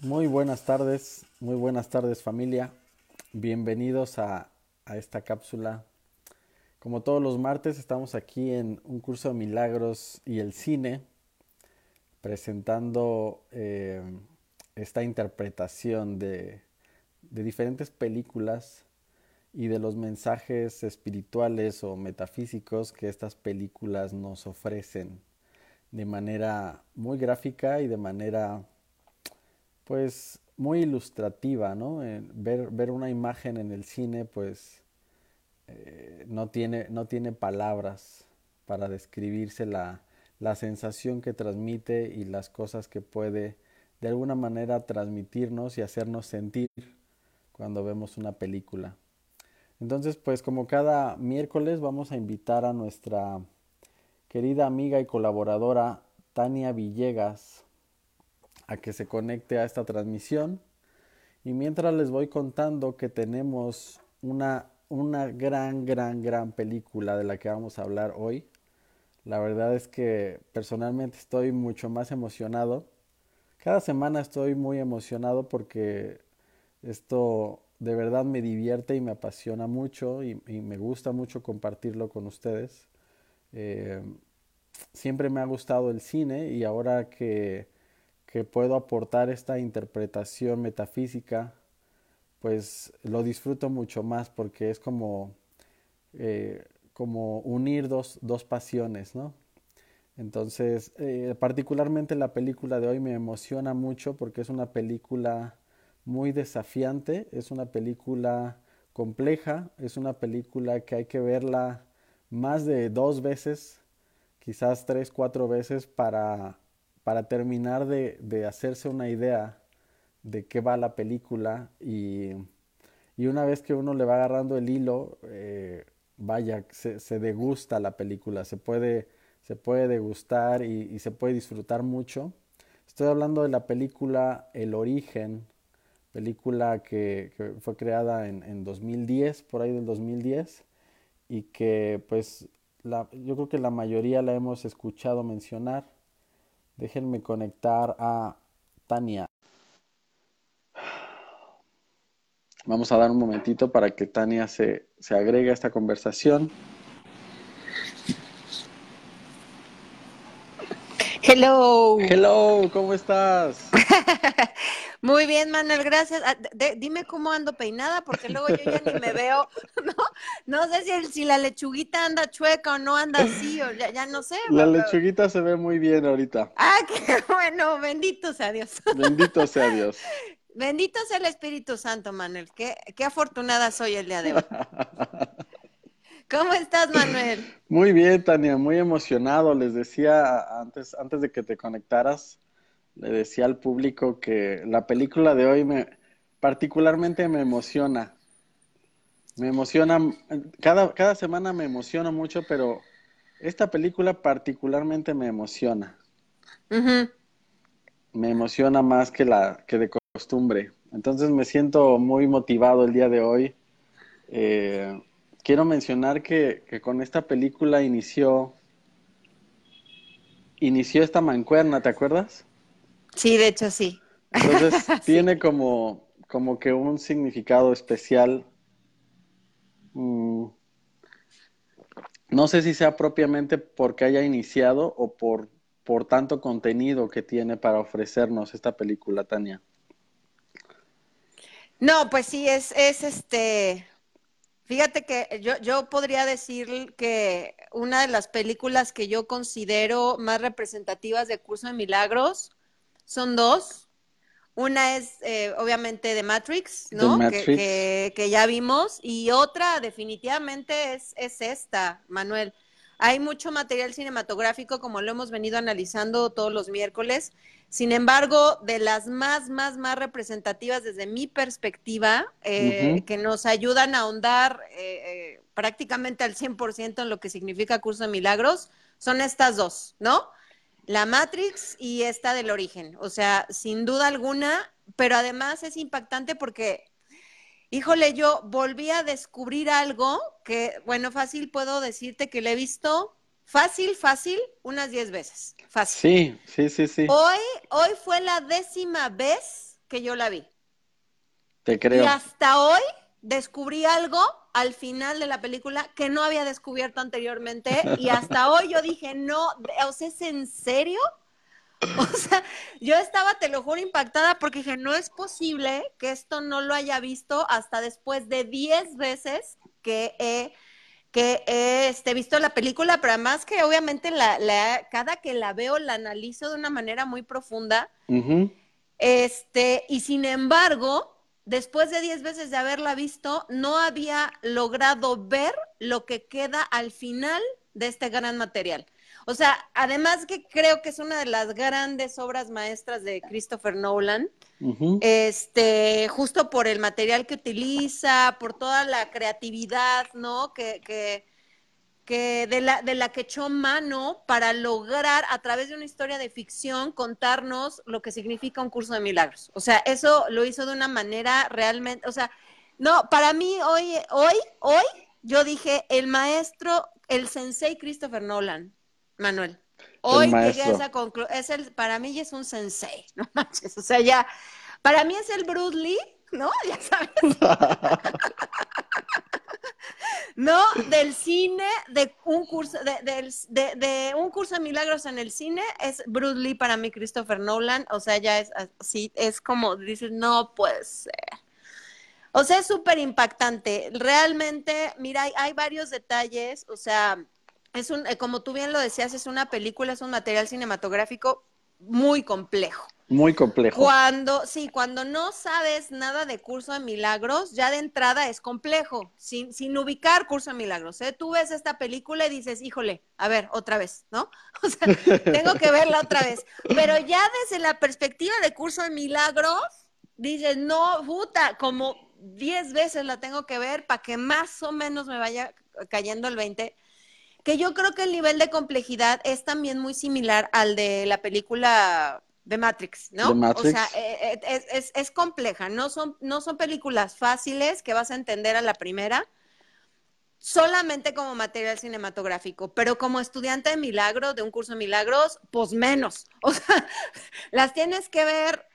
Muy buenas tardes, muy buenas tardes familia. Bienvenidos a, esta cápsula. Como todos los martes estamos aquí en un curso de milagros y el cine presentando eh, esta interpretación de diferentes películas y de los mensajes espirituales o metafísicos que estas películas nos ofrecen de manera muy gráfica y de manera pues muy ilustrativa, ¿no? ver, ver, una imagen en el cine pues eh, no, tiene, no tiene palabras para describirse la, la sensación que transmite y las cosas que puede de alguna manera transmitirnos y hacernos sentir cuando vemos una película. Entonces, pues como cada miércoles vamos a invitar a nuestra querida amiga y colaboradora Tania Villegas a que se conecte a esta transmisión. Y mientras les voy contando que tenemos una, una gran, gran, gran película de la que vamos a hablar hoy. La verdad es que personalmente estoy mucho más emocionado. Cada semana estoy muy emocionado porque esto de verdad me divierte y me apasiona mucho y, me gusta mucho compartirlo con ustedes. Eh, siempre me ha gustado el cine y ahora que, que, puedo aportar esta interpretación metafísica, pues lo disfruto mucho más porque es como, eh, como unir dos, dos, pasiones, ¿no? Entonces, eh, particularmente la película de hoy me emociona mucho porque es una película muy desafiante, es una película compleja, es una película que hay que verla más de dos veces, quizás tres, cuatro veces para, para terminar de, de, hacerse una idea de qué va la película y, y, una vez que uno le va agarrando el hilo, eh, vaya, se, se, degusta la película, se puede, se puede degustar y, se puede disfrutar mucho. Estoy hablando de la película El origen película que, fue creada en, en, 2010, por ahí del 2010, y que pues la, yo creo que la mayoría la hemos escuchado mencionar. Déjenme conectar a Tania. Vamos a dar un momentito para que Tania se, se agregue a esta conversación. Hello. Hello, ¿cómo estás? Muy bien, Manuel, gracias. Ah, dime cómo ando peinada, porque luego yo ya ni me veo, ¿no? No sé si, si la lechuguita anda chueca o no anda así, o ya, no sé. La lechuguita se ve muy bien ahorita. Ah, qué bueno, bendito sea Dios. Bendito sea Dios. Bendito sea el Espíritu Santo, Manuel. Qué, qué afortunada soy el día de hoy. ¿Cómo estás, Manuel? Muy bien, Tania, muy emocionado. Les decía antes, antes de que te conectaras, le decía al público que la película de hoy me particularmente me emociona. Me emociona, cada, cada semana me emociona mucho, pero esta película particularmente me emociona. Me emociona más que la que de costumbre. Entonces me siento muy motivado el día de hoy. Eh, quiero mencionar que, que, con esta película inició inició esta mancuerna, ¿te acuerdas? Sí, de hecho sí. Entonces tiene como, como que un significado especial. Mm, no sé si sea propiamente porque haya iniciado o por, por tanto contenido que tiene para ofrecernos esta película, Tania. No, pues sí, es, es este. Fíjate que yo, yo podría decir que una de las películas que yo considero más representativas de Curso de Milagros son dos. Una es eh, obviamente de Matrix, ¿no? Que, que, ya vimos. Y otra definitivamente es, es esta, Manuel. Hay mucho material cinematográfico, como lo hemos venido analizando todos los miércoles. Sin embargo, de las más, más, más representativas desde mi perspectiva, eh, que nos ayudan a ahondar eh, prácticamente al 100% en lo que significa Curso de Milagros, son estas dos, ¿no? La Matrix y esta del origen. O sea, sin duda alguna, pero además es impactante porque, híjole, yo volví a descubrir algo que, bueno, fácil puedo decirte que le he visto fácil, fácil, unas diez veces. Fácil. Sí, sí, sí, sí. Hoy, hoy fue la décima vez que yo la vi. Te creo. Y hasta hoy descubrí algo al final de la película que no había descubierto anteriormente y hasta hoy yo dije, no, o sea, ¿es en serio? O sea, yo estaba, te lo juro, impactada porque dije, no es posible que esto no lo haya visto hasta después de 10 veces que he, que he este, visto la película, pero además que obviamente la, la, cada que la veo la analizo de una manera muy profunda. Este, y sin embargo, después de 10 veces de haberla visto, no había logrado ver lo que queda al final de este gran material. O sea, además que creo que es una de las grandes obras maestras de Christopher Nolan, este, justo por el material que utiliza, por toda la creatividad, ¿no? Que, que, que de la, de la que echó mano para lograr a través de una historia de ficción contarnos lo que significa un curso de milagros. O sea, eso lo hizo de una manera realmente, o sea, no, para mí hoy, hoy, hoy, yo dije, el maestro, el sensei Christopher Nolan, Manuel. Hoy llegué a esa conclusión, es el, para mí ya es un sensei, no manches, o sea, ya, para mí es el Bruce Lee, ¿no? Ya sabes. No, del cine, de un curso, de, de- de un curso de milagros en el cine, es Bruce Lee para mí, Christopher Nolan. O sea, ya es así, es como dices, no puede ser. O sea, es súper impactante. Realmente, mira, hay, hay varios detalles. O sea, es un, eh, como tú bien lo decías, es una película, es un material cinematográfico muy complejo. Muy complejo. Cuando, sí, cuando no sabes nada de curso de milagros, ya de entrada es complejo, sin, sin ubicar curso de milagros. ¿eh? Tú ves esta película y dices, híjole, a ver, otra vez, ¿no? O sea, tengo que verla otra vez. Pero ya desde la perspectiva de curso de milagros, dices, no, puta, como 10 veces la tengo que ver para que más o menos me vaya cayendo el 20 que yo creo que el nivel de complejidad es también muy similar al de la película de Matrix, ¿no? Matrix. O sea, eh, eh, es, es- es compleja, no son, no son películas fáciles que vas a entender a la primera, solamente como material cinematográfico, pero como estudiante de milagro, de un curso de milagros, pues menos. O sea, las tienes que ver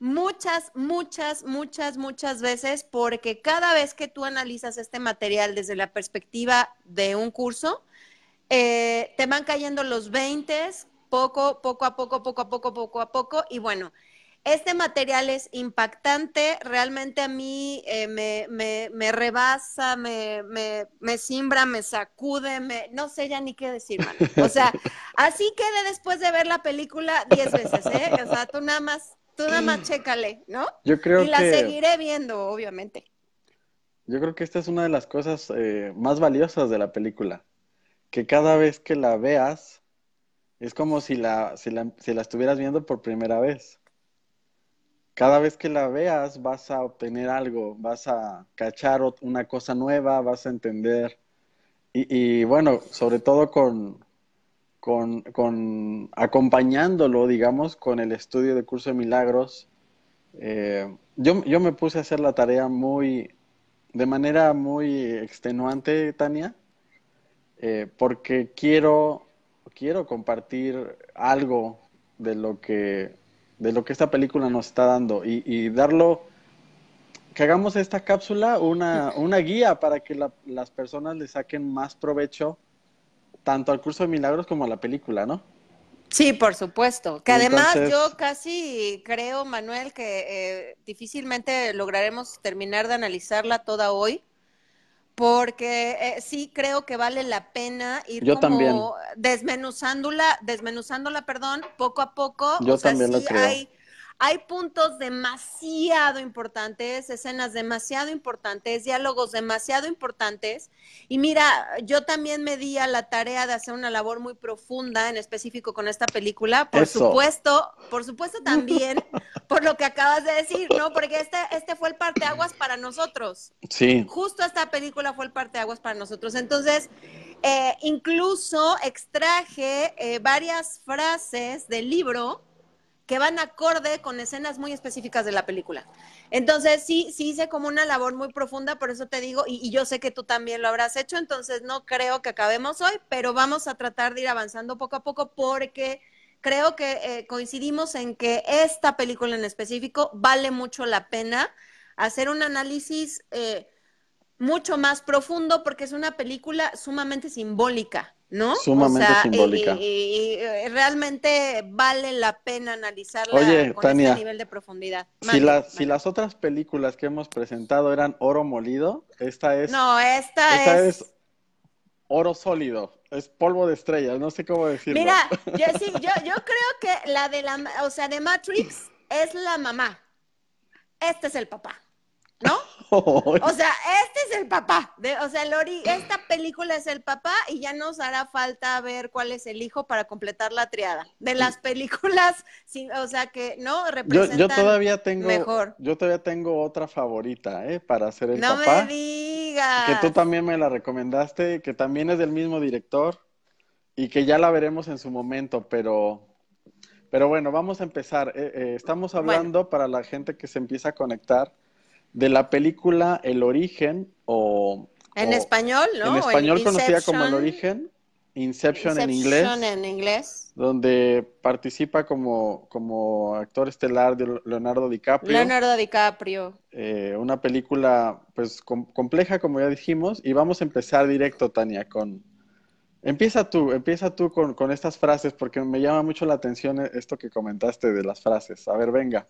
muchas, muchas, muchas, muchas veces, porque cada vez que tú analizas este material desde la perspectiva de un curso, eh, te van cayendo los 20, poco, poco a poco, poco a poco, poco a poco, y bueno, este material es impactante, realmente a mí eh, me, me, me rebasa, me, me, me simbra, me sacude, me, no sé ya ni qué decir, mano. O sea, así quedé después de ver la película 10 veces, ¿eh? O sea, tú nada más, tú nada más chécale, ¿no? Yo creo y la que seguiré viendo, obviamente. yo creo que esta es una de las cosas eh, más valiosas de la película, que cada vez que la veas es como si la, si la, si la estuvieras viendo por primera vez. Cada vez que la veas vas a obtener algo, vas a cachar una cosa nueva, vas a entender. Y, y bueno, sobre todo con, con, con acompañándolo, digamos, con el estudio de curso de milagros. eh, yo, yo me puse a hacer la tarea muy, de manera muy extenuante, Tania, eh, porque quiero, quiero compartir algo de lo que, de lo que esta película nos está dando y, y darlo, que hagamos esta cápsula una, una guía para que la- las personas le saquen más provecho tanto al curso de milagros como a la película, ¿no? Sí, por supuesto. Que además Entonces- yo casi creo, Manuel, que eh, difícilmente lograremos terminar de analizarla toda hoy, porque eh, sí creo que vale la pena ir Yo como también. desmenuzándola, desmenuzándola, perdón, poco a poco. Yo o sea, también lo sí creo. hay, hay puntos demasiado importantes, escenas demasiado importantes, diálogos demasiado importantes. Y mira, yo también me di a la tarea de hacer una labor muy profunda, en específico con esta película. Por Eso. supuesto, por supuesto también por lo que acabas de decir, ¿no? Porque este, este fue el parteaguas para nosotros. Sí, Justo esta película fue el parteaguas para nosotros. Entonces, eh, incluso extraje eh, varias frases del libro que van acorde con escenas muy específicas de la película. Entonces, sí, sí hice como una labor muy profunda, por eso te digo, y, yo sé que tú también lo habrás hecho, entonces no creo que acabemos hoy, pero vamos a tratar de ir avanzando poco a poco porque creo que eh, coincidimos en que esta película en específico vale mucho la pena hacer un análisis eh, mucho más profundo porque es una película sumamente simbólica, ¿no? Sumamente simbólica. Y, realmente vale la pena analizarla Oye, con Tania, este nivel de profundidad. Si, las, si las otras películas que hemos presentado eran oro molido, esta es, No, esta, esta es... es oro sólido, es polvo de estrellas, no sé cómo decirlo. Mira, yo sí, yo, yo creo que la de la, o sea, de Matrix es la mamá. Este es el papá, ¿no? O sea, este es el papá. De, o sea, Lori, esta película es el papá y ya nos hará falta ver cuál es el hijo para completar la triada. De las películas, sí, o sea, que no yo, representan yo todavía tengo, mejor. yo todavía tengo otra favorita, ¿eh? Para hacer el No papá. me digas. que tú también me la recomendaste, que también es del mismo director y que ya la veremos en su momento, pero, pero bueno, vamos a empezar. Eh, eh, estamos hablando para la gente que se empieza a conectar de la película El Origen o... En o- español, ¿no? En español conocida como El. Origen, Inception, en inglés, Inception en inglés. donde participa como, como actor estelar de Leonardo DiCaprio. Leonardo DiCaprio. Eh, una película pues com- compleja como ya dijimos y vamos a empezar directo Tania con empieza tú empieza tú con, con estas frases porque me llama mucho la atención eh, esto que comentaste de las frases a ver venga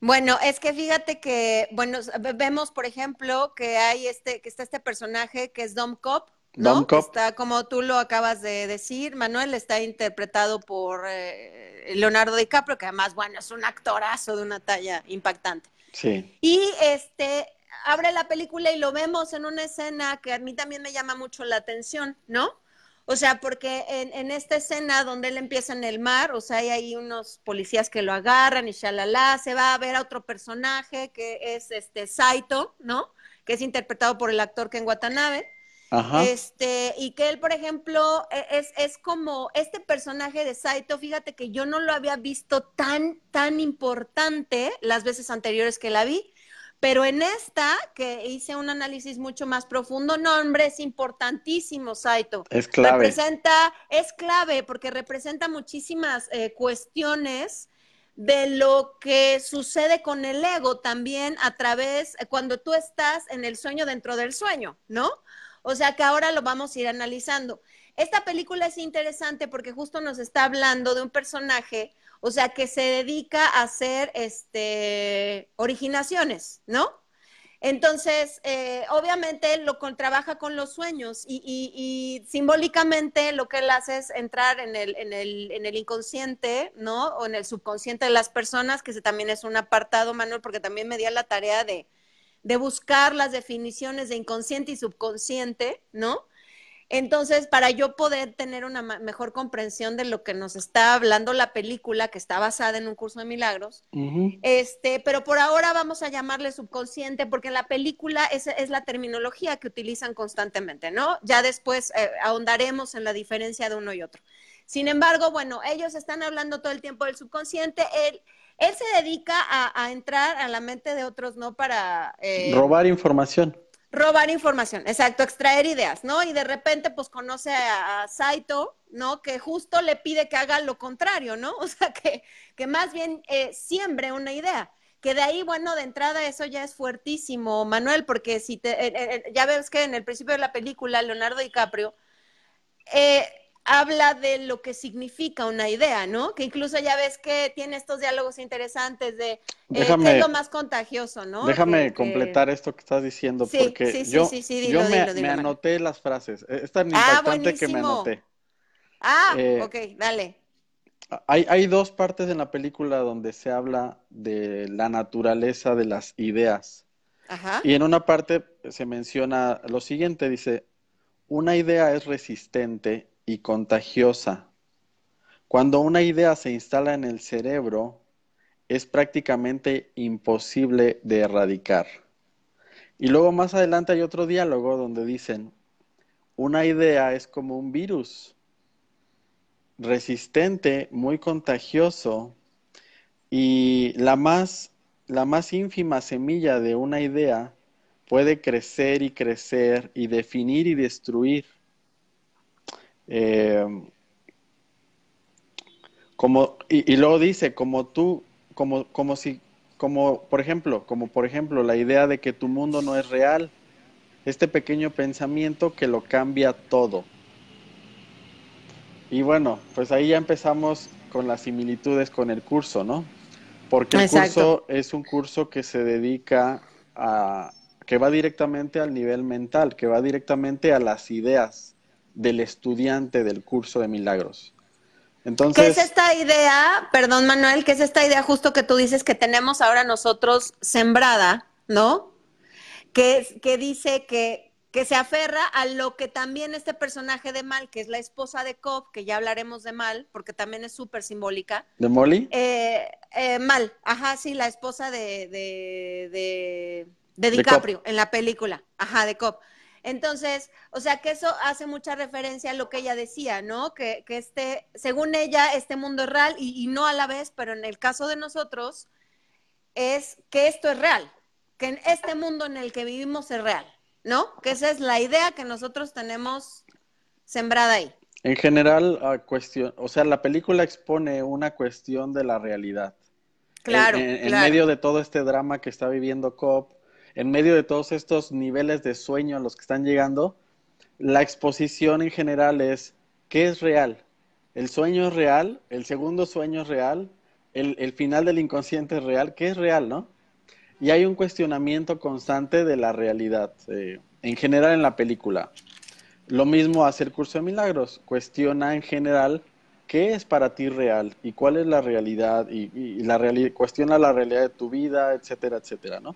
Bueno, es que fíjate que, bueno, ve- vemos, por ejemplo, que hay este, que está este personaje que es Dom Cop, ¿no? Dom Cop. Está, como tú lo acabas de decir, Manuel está interpretado por eh, Leonardo DiCaprio, que además, bueno, es un actorazo de una talla impactante. sí Y este abre la película y lo vemos en una escena que a mí también me llama mucho la atención, ¿no? O sea, porque en, en esta escena donde él empieza en el mar, o sea, hay ahí unos policías que lo agarran y shalala, se va a ver a otro personaje que es este Saito, ¿no? Que es interpretado por el actor Ken Watanabe. ajá Este, y que él, por ejemplo, e- es, es como este personaje de Saito, fíjate que yo no lo había visto tan, tan importante las veces anteriores que la vi, pero en esta, que hice un análisis mucho más profundo, no, hombre, es importantísimo Saito. es clave Representa, es clave porque representa muchísimas eh, cuestiones de lo que sucede con el ego también a través, eh, cuando tú estás en el sueño dentro del sueño, ¿no? O sea que ahora lo vamos a ir analizando. Esta película es interesante porque justo nos está hablando de un personaje, o sea, que se dedica a hacer este, originaciones, ¿no? Entonces, eh, obviamente él lo con, trabaja con los sueños y, y- y simbólicamente lo que él hace es entrar en el, en, el, en el inconsciente, ¿no? O en el subconsciente de las personas, que ese también es un apartado, Manuel, porque también me dio la tarea de, de buscar las definiciones de inconsciente y subconsciente, ¿no? Entonces, para yo poder tener una mejor comprensión de lo que nos está hablando la película, que está basada en un curso de milagros, este, pero por ahora vamos a llamarle subconsciente porque en la película es, es la terminología que utilizan constantemente, ¿no? Ya después eh, ahondaremos en la diferencia de uno y otro. Sin embargo, bueno, ellos están hablando todo el tiempo del subconsciente. Él, él se dedica a, a entrar a la mente de otros, ¿no? Para eh, robar información robar información, exacto, extraer ideas, ¿no? Y de repente, pues conoce a, Saito, ¿no? Que justo le pide que haga lo contrario, ¿no? O sea, que, que más bien eh, siembre una idea. Que de ahí, bueno, de entrada eso ya es fuertísimo, Manuel, porque si te, ya ves que en el principio de la película, Leonardo DiCaprio eh, habla de lo que significa una idea, ¿no? Que incluso ya ves que tiene estos diálogos interesantes de eh, Déjame- qué es lo más contagioso, ¿no? déjame Que- que- completar esto que estás diciendo Sí, porque sí, sí, yo, sí, sí, dilo, yo me, dilo, me anoté las frases Eh, es tan Ah, impactante que me anoté Ah, Eh, ok, dale. Hay, hay dos partes en la película donde se habla de la naturaleza de las ideas. Ajá. Y en una parte se menciona lo siguiente, dice, una idea es resistente y contagiosa. Cuando una idea se instala en el cerebro, es prácticamente imposible de erradicar. Y luego más adelante hay otro diálogo donde dicen, una idea es como un virus resistente, muy contagioso y la más, la más ínfima semilla de una idea puede crecer y crecer y definir y destruir. Eh, Como, y, y luego dice, como tú, como, como si, como por ejemplo, como por ejemplo la idea de que tu mundo no es real, este pequeño pensamiento que lo cambia todo. Y bueno, pues ahí ya empezamos con las similitudes con el curso, ¿no? Porque el Exacto. curso es un curso que se dedica a, que va directamente al nivel mental, que va directamente a las ideas del estudiante del curso de milagros. ¿Qué Entonces, es esta idea, perdón Manuel, qué es esta idea justo que tú dices que tenemos ahora nosotros sembrada, ¿no? Que, que dice que, que se aferra a lo que también este personaje de Mal, que es la esposa de Cobb, que ya hablaremos de Mal, porque también es súper simbólica, ¿de Molly? Eh, eh, Mal, ajá, sí, la esposa de, de, de, de De DiCaprio en la película, ajá, de Cobb. Entonces, o sea, que eso hace mucha referencia a lo que ella decía, ¿no? Que, que este, según ella, este mundo es real y, y no a la vez, pero en el caso de nosotros, es que esto es real, que en este mundo en el que vivimos es real, ¿no? Que esa es la idea que nosotros tenemos sembrada ahí. En general, cuestión, o sea, la película expone una cuestión de la realidad. Claro, en, en- en claro. medio de todo este drama que está viviendo Cobb, en medio de todos estos niveles de sueño a los que están llegando, la exposición en general es ¿qué es real? El sueño es real, el segundo sueño es real, el, final del inconsciente es real, ¿qué es real, no? Y hay un cuestionamiento constante de la realidad, eh, en general en la película. Lo mismo hace el curso de milagros, cuestiona en general qué es para ti real y cuál es la realidad y, y la reali- cuestiona la realidad de tu vida, etcétera, etcétera, ¿no?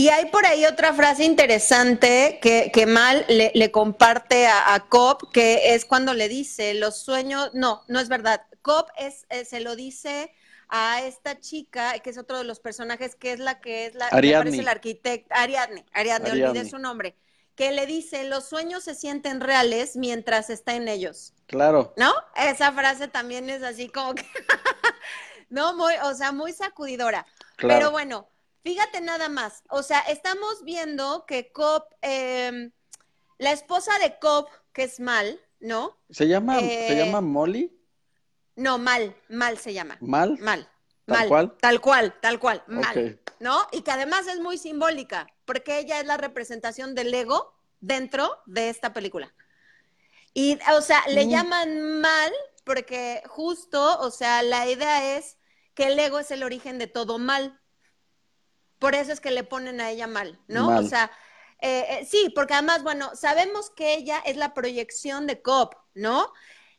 Y hay por ahí otra frase interesante que, que Mal le, le comparte a, a Cobb, que es cuando le dice, los sueños, no, no es verdad. Cobb es, eh, se lo dice a esta chica, que es otro de los personajes, que es la que es la, Ariadne. arquitecta, Ariadne, Ariadne, Ariadne. olvidé su nombre, que le dice, los sueños se sienten reales mientras está en ellos. Claro, ¿No? Esa frase también es así como que, no, muy, o sea, muy sacudidora. claro. Pero bueno, fíjate nada más. O sea, estamos viendo que Cobb, eh, la esposa de Cobb, que es Mal, ¿no? ¿Se llama, ¿Se eh, llama Molly? No, Mal, Mal se llama. ¿Mal? Mal. ¿Tal mal, cual? Tal cual, tal cual, mal. ¿No? Y que además es muy simbólica, porque ella es la representación del ego dentro de esta película. Y, o sea, le Mm. llaman mal porque justo, o sea, la idea es que el ego es el origen de todo mal. Por eso es que le ponen a ella mal, ¿no? Mal. O sea, eh, eh, sí, porque además, bueno, sabemos que ella es la proyección de Cobb, ¿no?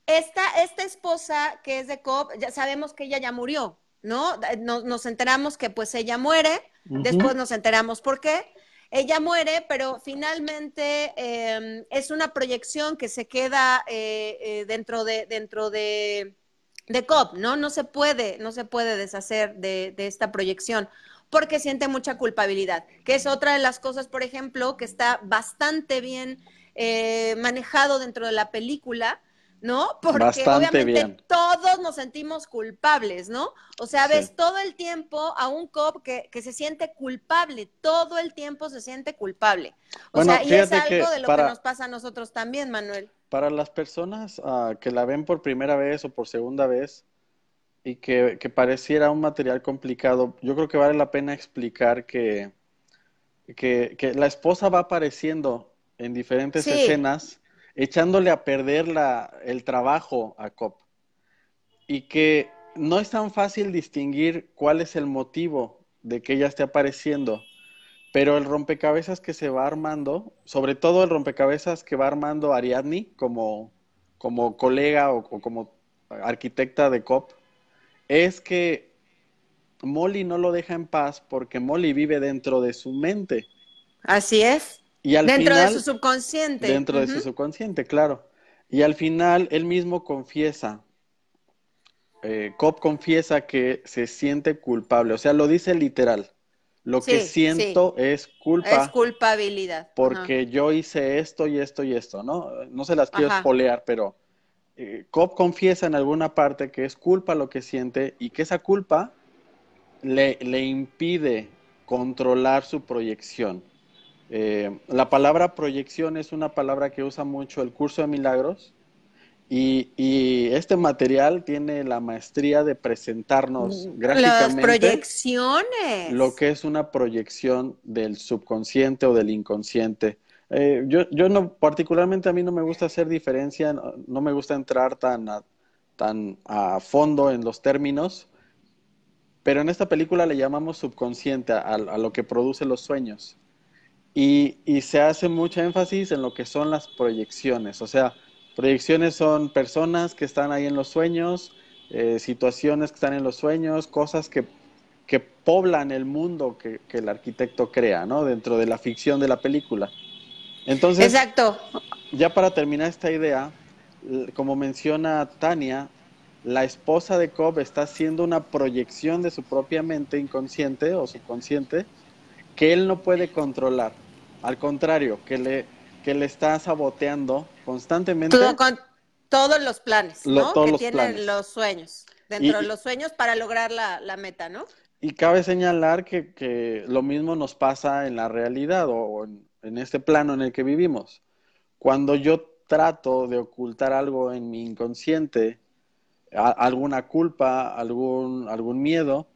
Esta, esta esposa que es de Cobb, ya sabemos que ella ya murió, ¿no? Nos, nos enteramos que pues ella muere, después nos enteramos por qué. Ella muere, pero finalmente eh, es una proyección que se queda eh, eh, dentro de, dentro de, de Cobb, ¿no? No se puede, no se puede deshacer de, de esta proyección porque siente mucha culpabilidad, que es otra de las cosas, por ejemplo, que está bastante bien eh, manejado dentro de la película, ¿no? Porque Bastante obviamente bien. todos nos sentimos culpables, ¿no? O sea, Sí. ves todo el tiempo a un cop que, que se siente culpable, todo el tiempo se siente culpable. O Bueno, sea, y es algo de lo para- que nos pasa a nosotros también, Manuel. Para las personas ah, que la ven por primera vez o por segunda vez y que, que pareciera un material complicado, yo creo que vale la pena explicar que, que, que la esposa va apareciendo en diferentes Sí. escenas, echándole a perder la, el trabajo a Cop. Y que no es tan fácil distinguir cuál es el motivo de que ella esté apareciendo. Pero el rompecabezas que se va armando, sobre todo el rompecabezas que va armando Ariadne como, como colega o, o como arquitecta de COP, es que Molly no lo deja en paz porque Molly vive dentro de su mente. Así es. Y al Dentro final, de su subconsciente. dentro de su subconsciente, claro. Y al final él mismo confiesa, eh, Cobb confiesa que se siente culpable, o sea, lo dice literal. Lo que Sí, siento es culpa Es culpabilidad. Ajá. porque yo hice esto y esto y esto, ¿no? No se las quiero espolear, pero eh, Cobb confiesa en alguna parte que es culpa lo que siente y que esa culpa le, le impide controlar su proyección. Eh, la palabra proyección es una palabra que usa mucho el curso de milagros Y, este material tiene la maestría de presentarnos mm, gráficamente Las proyecciones. lo que es una proyección del subconsciente o del inconsciente. Eh, yo, yo no, particularmente a mí no me gusta hacer diferencia, no, me gusta entrar tan a, tan a fondo en los términos, pero en esta película le llamamos subconsciente a, a lo que produce los sueños. Y, y se hace mucha énfasis en lo que son las proyecciones, o sea, Proyecciones son personas que están ahí en los sueños, eh, situaciones que están en los sueños, cosas que, que poblan el mundo que, el arquitecto crea, ¿no? Dentro de la ficción de la película. Entonces, Exacto. ya para terminar esta idea, como menciona Tania, la esposa de Cobb está haciendo una proyección de su propia mente inconsciente o subconsciente que él no puede controlar. Al contrario, que le, que le está saboteando constantemente. con todos los planes, ¿no? que tienen los sueños, dentro de los sueños para lograr la, meta, ¿no? Y cabe señalar que, lo mismo nos pasa en la realidad o en, este plano en el que vivimos. Cuando yo trato de ocultar algo en mi inconsciente, alguna culpa, algún, algún miedo,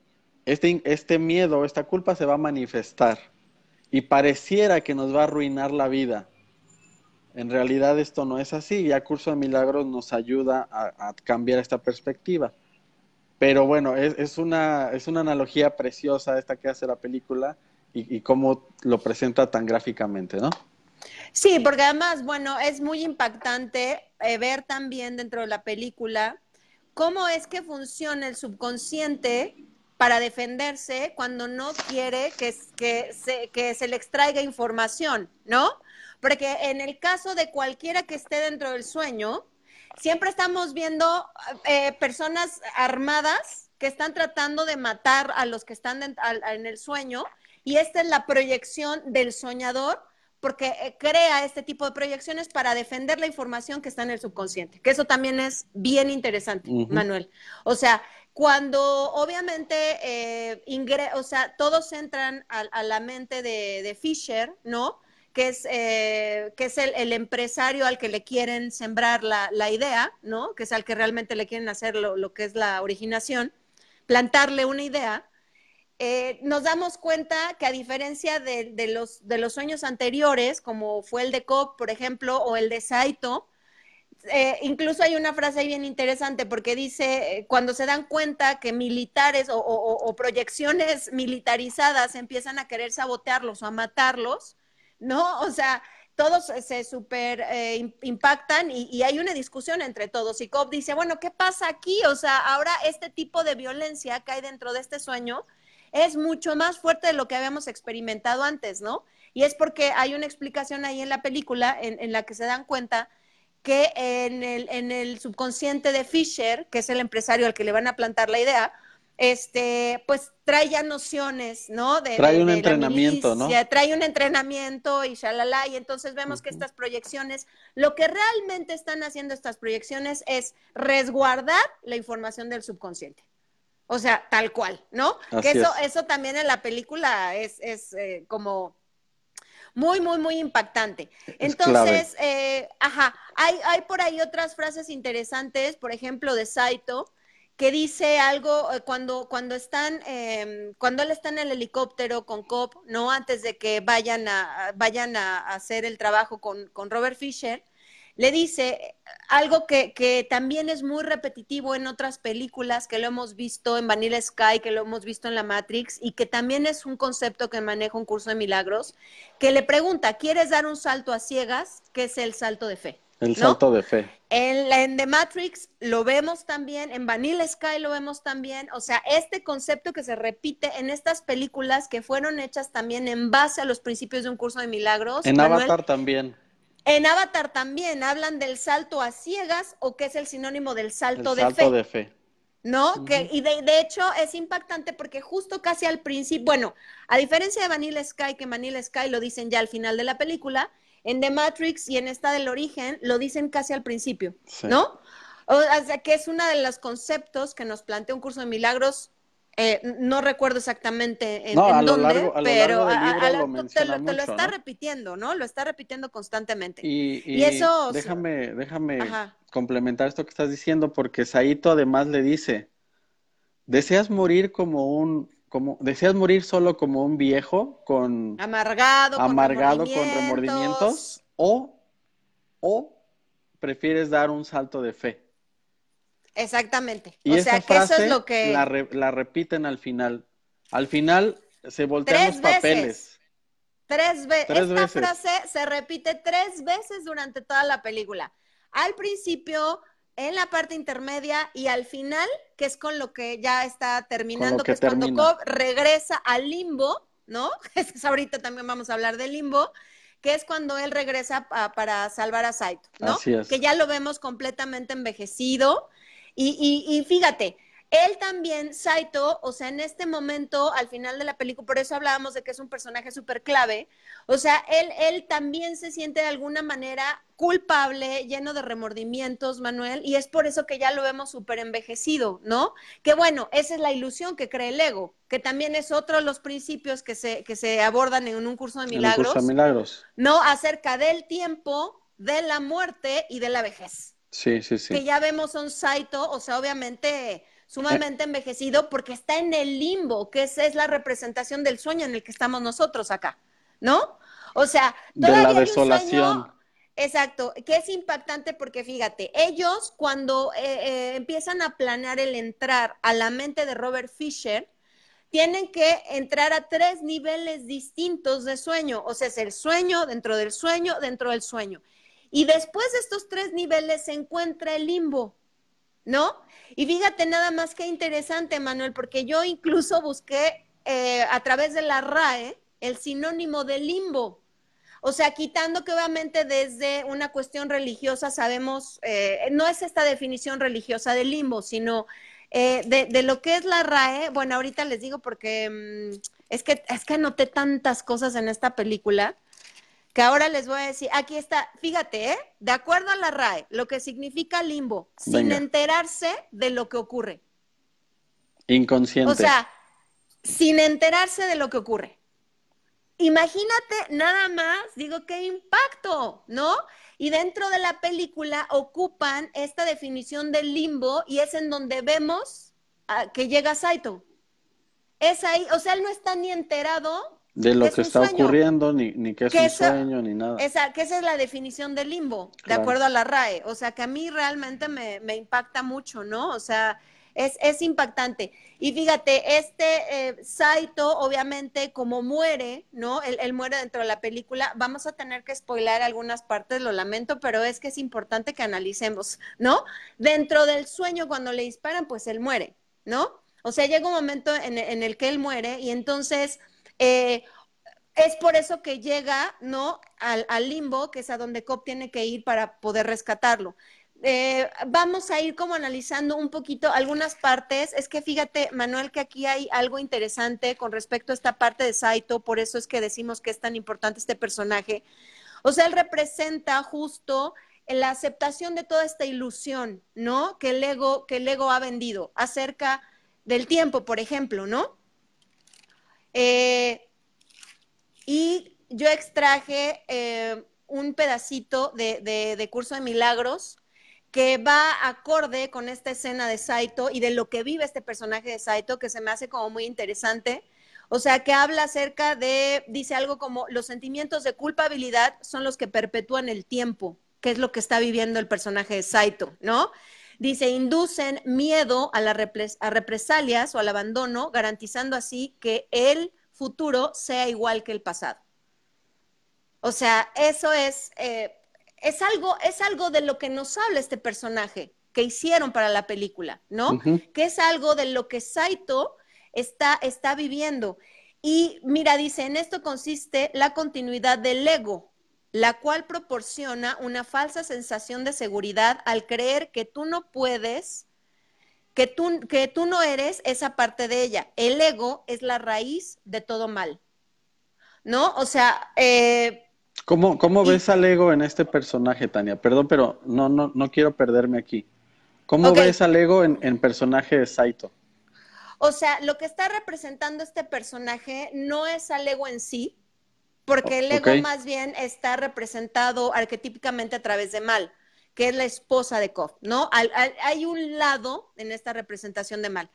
este, este miedo, esta culpa se va a manifestar y pareciera que nos va a arruinar la vida en realidad esto no es así. Ya Curso de Milagros nos ayuda a, cambiar esta perspectiva. Pero bueno, es, una, es una analogía preciosa esta que hace la película y, cómo lo presenta tan gráficamente, ¿no? Sí, porque además, bueno, es muy impactante eh, ver también dentro de la película cómo es que funciona el subconsciente para defenderse cuando no quiere que, que, se, que se le extraiga información, ¿no? Porque en el caso de cualquiera que esté dentro del sueño, siempre estamos viendo eh, personas armadas que están tratando de matar a los que están en, el sueño y esta es la proyección del soñador porque eh, crea este tipo de proyecciones para defender la información que está en el subconsciente, que eso también es bien interesante, Manuel. O sea, cuando obviamente, eh, o sea, todos entran a, la mente de, de Fisher, ¿no? que es, eh, que es el, empresario al que le quieren sembrar la, idea, ¿no? Que es al que realmente le quieren hacer lo, que es la originación, plantarle una idea. Eh, nos damos cuenta que a diferencia de, los, de los sueños anteriores, como fue el de Cobb, por ejemplo, o el de Saito, eh, incluso hay una frase ahí bien interesante porque dice, cuando se dan cuenta que militares o proyecciones militarizadas empiezan a querer sabotearlos o a matarlos, ¿no? O sea, todos se súper eh, impactan y, hay una discusión entre todos. Y Cobb dice, bueno, ¿qué pasa aquí? O sea, ahora este tipo de violencia hay dentro de este sueño es mucho más fuerte de lo que habíamos experimentado antes, ¿no? Y es porque hay una explicación ahí en la película en, en la que se dan cuenta que en el, en el subconsciente de Fisher, que es el empresario al que le van a plantar la idea, este, pues trae ya nociones, ¿no? De, trae un entrenamiento, ¿no? Trae un entrenamiento y shalala, y entonces vemos que estas proyecciones, lo que realmente están haciendo estas proyecciones es resguardar la información del subconsciente. O sea, tal cual, ¿no? que eso, eso también en la película es, es eh, como muy, muy, muy impactante. Entonces, eh, ajá, hay, hay por ahí otras frases interesantes, por ejemplo, de Saito, que dice algo eh, cuando, cuando están, em, cuando él está en el helicóptero con Cobb, ¿no? Antes de que vayan a, vayan a hacer el trabajo con, con Robert Fisher, le dice algo que, que, también es muy repetitivo en otras películas, que lo hemos visto en Vanilla Sky, que lo hemos visto en la Matrix, y que también es un concepto que maneja un curso de milagros, que le pregunta, ¿quieres dar un salto a ciegas? ¿Qué es el salto de fe? El salto de fe. En, en, The Matrix lo vemos también, en Vanilla Sky lo vemos también, o sea, este concepto que se repite en estas películas que fueron hechas también en base a los principios de un curso de milagros. En Avatar también. En Avatar también hablan del salto a ciegas o que es el sinónimo del salto, de salto de fe. ¿no? que, y de, de, hecho es impactante porque justo casi al principio, bueno, a diferencia de Vanilla Sky, que Vanilla Sky lo dicen ya al final de la película, en The Matrix y en esta del origen lo dicen casi al principio, ¿no? O sea, que es uno de los conceptos que nos plantea un curso de milagros Eh, no recuerdo exactamente en, dónde, pero te, lo, está repitiendo, ¿no? Lo está repitiendo constantemente. Y, eso... Déjame, déjame complementar esto que estás diciendo, porque Saito además le dice, ¿deseas morir como un... Como, ¿Deseas morir solo como un viejo con... Amargado, amargado con remordimientos? o, o prefieres dar un salto de fe? Exactamente. Y o sea, que eso es lo que... La, repiten al final. Al final se voltean los papeles. Tres, veces. Esta frase se repite tres veces durante toda la película. Al principio, en la parte intermedia y al final, que es con lo que ya está terminando, que, es cuando Cobb regresa al limbo, ¿no? Es ahorita también vamos a hablar del limbo, que es cuando él regresa para salvar a Saito, ¿no? Así es. Que ya lo vemos completamente envejecido, y, fíjate, él también, Saito, o sea, en este momento, al final de la película, por eso hablábamos de que es un personaje súper clave, o sea, él, él también se siente de alguna manera culpable, lleno de remordimientos, Manuel, y es por eso que ya lo vemos súper envejecido, ¿no? Que bueno, esa es la ilusión que cree el ego, que también es otro de los principios que se, que se abordan en un curso de milagros. En un curso de milagros. ¿No? Acerca del tiempo, de la muerte y de la vejez. Sí, sí, sí. Que ya vemos un Saito, o sea, obviamente sumamente eh. envejecido porque está en el limbo, que esa es la representación del sueño en el que estamos nosotros acá, ¿no? O sea, todavía de la desolación. exacto, que es impactante porque fíjate, ellos cuando eh, eh, empiezan a planear el entrar a la mente de Robert Fisher, tienen que entrar a tres niveles distintos de sueño, o sea, es el sueño dentro del sueño, dentro del sueño. Y después de estos tres niveles se encuentra el limbo, ¿no? Y fíjate nada más que interesante, Manuel, porque yo incluso busqué eh, a través de la RAE el sinónimo de limbo. O sea, quitando que obviamente desde una cuestión religiosa sabemos, eh, no es esta definición religiosa de limbo, sino eh, de, lo que es la RAE. Bueno, ahorita les digo porque mm, es, que, es que anoté tantas cosas en esta película que ahora les voy a decir, aquí está, fíjate, ¿eh? de acuerdo a la RAE, lo que significa limbo, sin enterarse de lo que ocurre. Inconsciente. O sea, sin enterarse de lo que ocurre. Imagínate nada más, digo, qué impacto, ¿no? Y dentro de la película ocupan esta definición del limbo y es en donde vemos que llega Saito. Es ahí, o sea, él no está ni enterado de lo que está ocurriendo, ni, ni que es un sueño, ni nada. Esa, que esa es la definición del limbo, de acuerdo a la RAE. O sea, que a mí realmente me, impacta mucho, ¿no? O sea, es, es impactante. Y fíjate, este eh, Saito, obviamente, como muere, ¿no? Él, él, muere dentro de la película. Vamos a tener que spoilar algunas partes, lo lamento, pero es que es importante que analicemos, ¿no? Dentro del sueño, cuando le disparan, pues él muere, ¿no? O sea, llega un momento en, en el que él muere y entonces eh, es por eso que llega, ¿no? Al, limbo, que es a donde COP tiene que ir para poder rescatarlo. Eh, vamos a ir como analizando un poquito algunas partes. Es que fíjate, Manuel, que aquí hay algo interesante con respecto a esta parte de Saito, por eso es que decimos que es tan importante este personaje. O sea, él representa justo la aceptación de toda esta ilusión, ¿no? Que el ego, que el ego ha vendido acerca del tiempo, por ejemplo, ¿no? Eh, y yo extraje eh, un pedacito de, curso de milagros que va acorde con esta escena de Saito y de lo que vive este personaje de Saito, que se me hace como muy interesante. O sea, que habla acerca de, dice algo como, los sentimientos de culpabilidad son los que perpetúan el tiempo, que es lo que está viviendo el personaje de Saito, ¿no? Dice, inducen miedo a, las represalias o al abandono, garantizando así que el futuro sea igual que el pasado. O sea, eso es, eh, es, algo, es algo de lo que nos habla este personaje que hicieron para la película, ¿no? Que es algo de lo que Saito está, está viviendo. Y mira, dice, en esto consiste la continuidad del ego, la cual proporciona una falsa sensación de seguridad al creer que tú no puedes, que tú, que tú no eres esa parte de ella. El ego es la raíz de todo mal. ¿No? O sea, eh, ¿Cómo, cómo ves al ego en este personaje, Tania? Perdón, pero no, no, no quiero perderme aquí. ¿Cómo ves al ego en, en personaje de Saito? O sea, lo que está representando este personaje no es al ego en sí, porque el ego más bien está representado arquetípicamente a través de mal, que es la esposa de Kof, ¿no? hay un lado en esta representación de mal.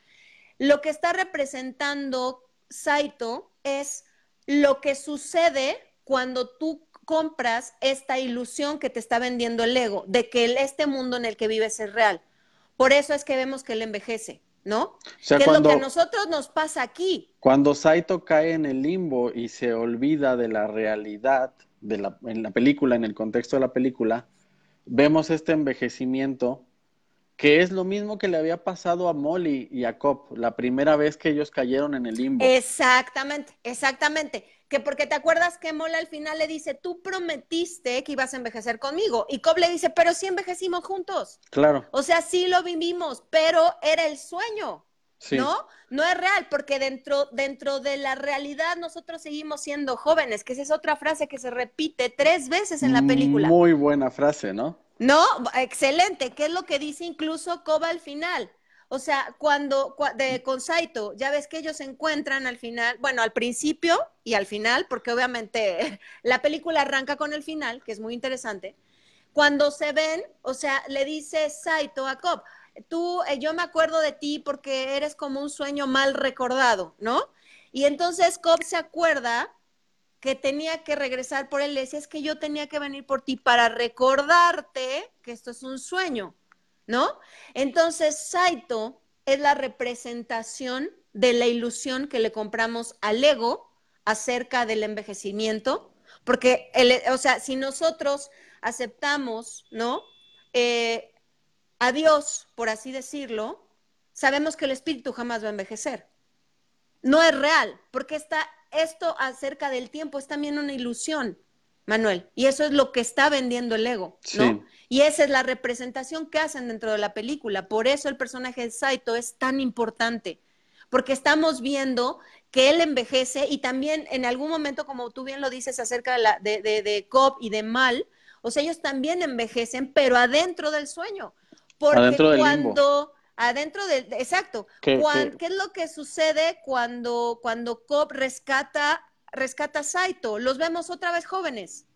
Lo que está representando Saito es lo que sucede cuando tú compras esta ilusión que te está vendiendo el ego, de que este mundo en el que vives es real. Por eso es que vemos que él envejece. ¿No? O sea, que es lo que a nosotros nos pasa aquí. Cuando Saito cae en el limbo y se olvida de la realidad de la, en la película, en el contexto de la película, vemos este envejecimiento que es lo mismo que le había pasado a Molly y a Cop la primera vez que ellos cayeron en el limbo. Exactamente, exactamente que porque te acuerdas que Mola al final le dice, tú prometiste que ibas a envejecer conmigo. Y Cobb le dice, pero sí envejecimos juntos. Claro. O sea, sí lo vivimos, pero era el sueño. ¿No? No es real, porque dentro, dentro de la realidad nosotros seguimos siendo jóvenes, que esa es otra frase que se repite tres veces en la película. Muy buena frase, ¿no? No, excelente, que es lo que dice incluso Coba al final. O sea, cuando de, con Saito, ya ves que ellos se encuentran al final, bueno, al principio y al final, porque obviamente la película arranca con el final, que es muy interesante. Cuando se ven, o sea, le dice Saito a Cobb, tú, eh, yo me acuerdo de ti porque eres como un sueño mal recordado, ¿no? Y entonces Cobb se acuerda que tenía que regresar por él, le decía, es que yo tenía que venir por ti para recordarte que esto es un sueño. ¿no? Entonces, Saito es la representación de la ilusión que le compramos al ego acerca del envejecimiento, porque, o sea, si nosotros aceptamos, ¿no? Eh, a Dios, por así decirlo, sabemos que el espíritu jamás va a envejecer. No es real, porque está, esto acerca del tiempo es también una ilusión. Manuel. Y eso es lo que está vendiendo el ego, ¿no? Y esa es la representación que hacen dentro de la película. Por eso el personaje de Saito es tan importante, porque estamos viendo que él envejece y también en algún momento, como tú bien lo dices acerca de, la, de, de, Cobb y de Mal, o sea, ellos también envejecen, pero adentro del sueño. Porque adentro cuando... Adentro del, exacto. ¿Qué, ¿Qué es lo que sucede cuando, cuando Cobb rescata rescata a Saito, los vemos otra vez jóvenes.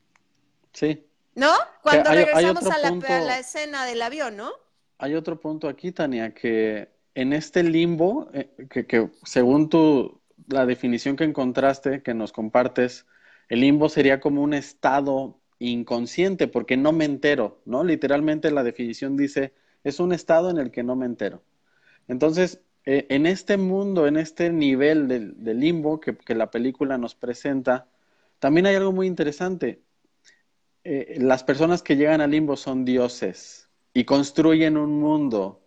Sí. ¿No? Cuando regresamos a, la, escena del avión, ¿no? Hay otro punto aquí, Tania, que en este limbo, eh, que, según tu, la definición que encontraste, que nos compartes, el limbo sería como un estado inconsciente, porque no me entero, ¿no? Literalmente la definición dice, es un estado en el que no me entero. Entonces, eh, en este mundo, en este nivel del, limbo que, la película nos presenta, también hay algo muy interesante. Eh, las personas que llegan al limbo son dioses y construyen un mundo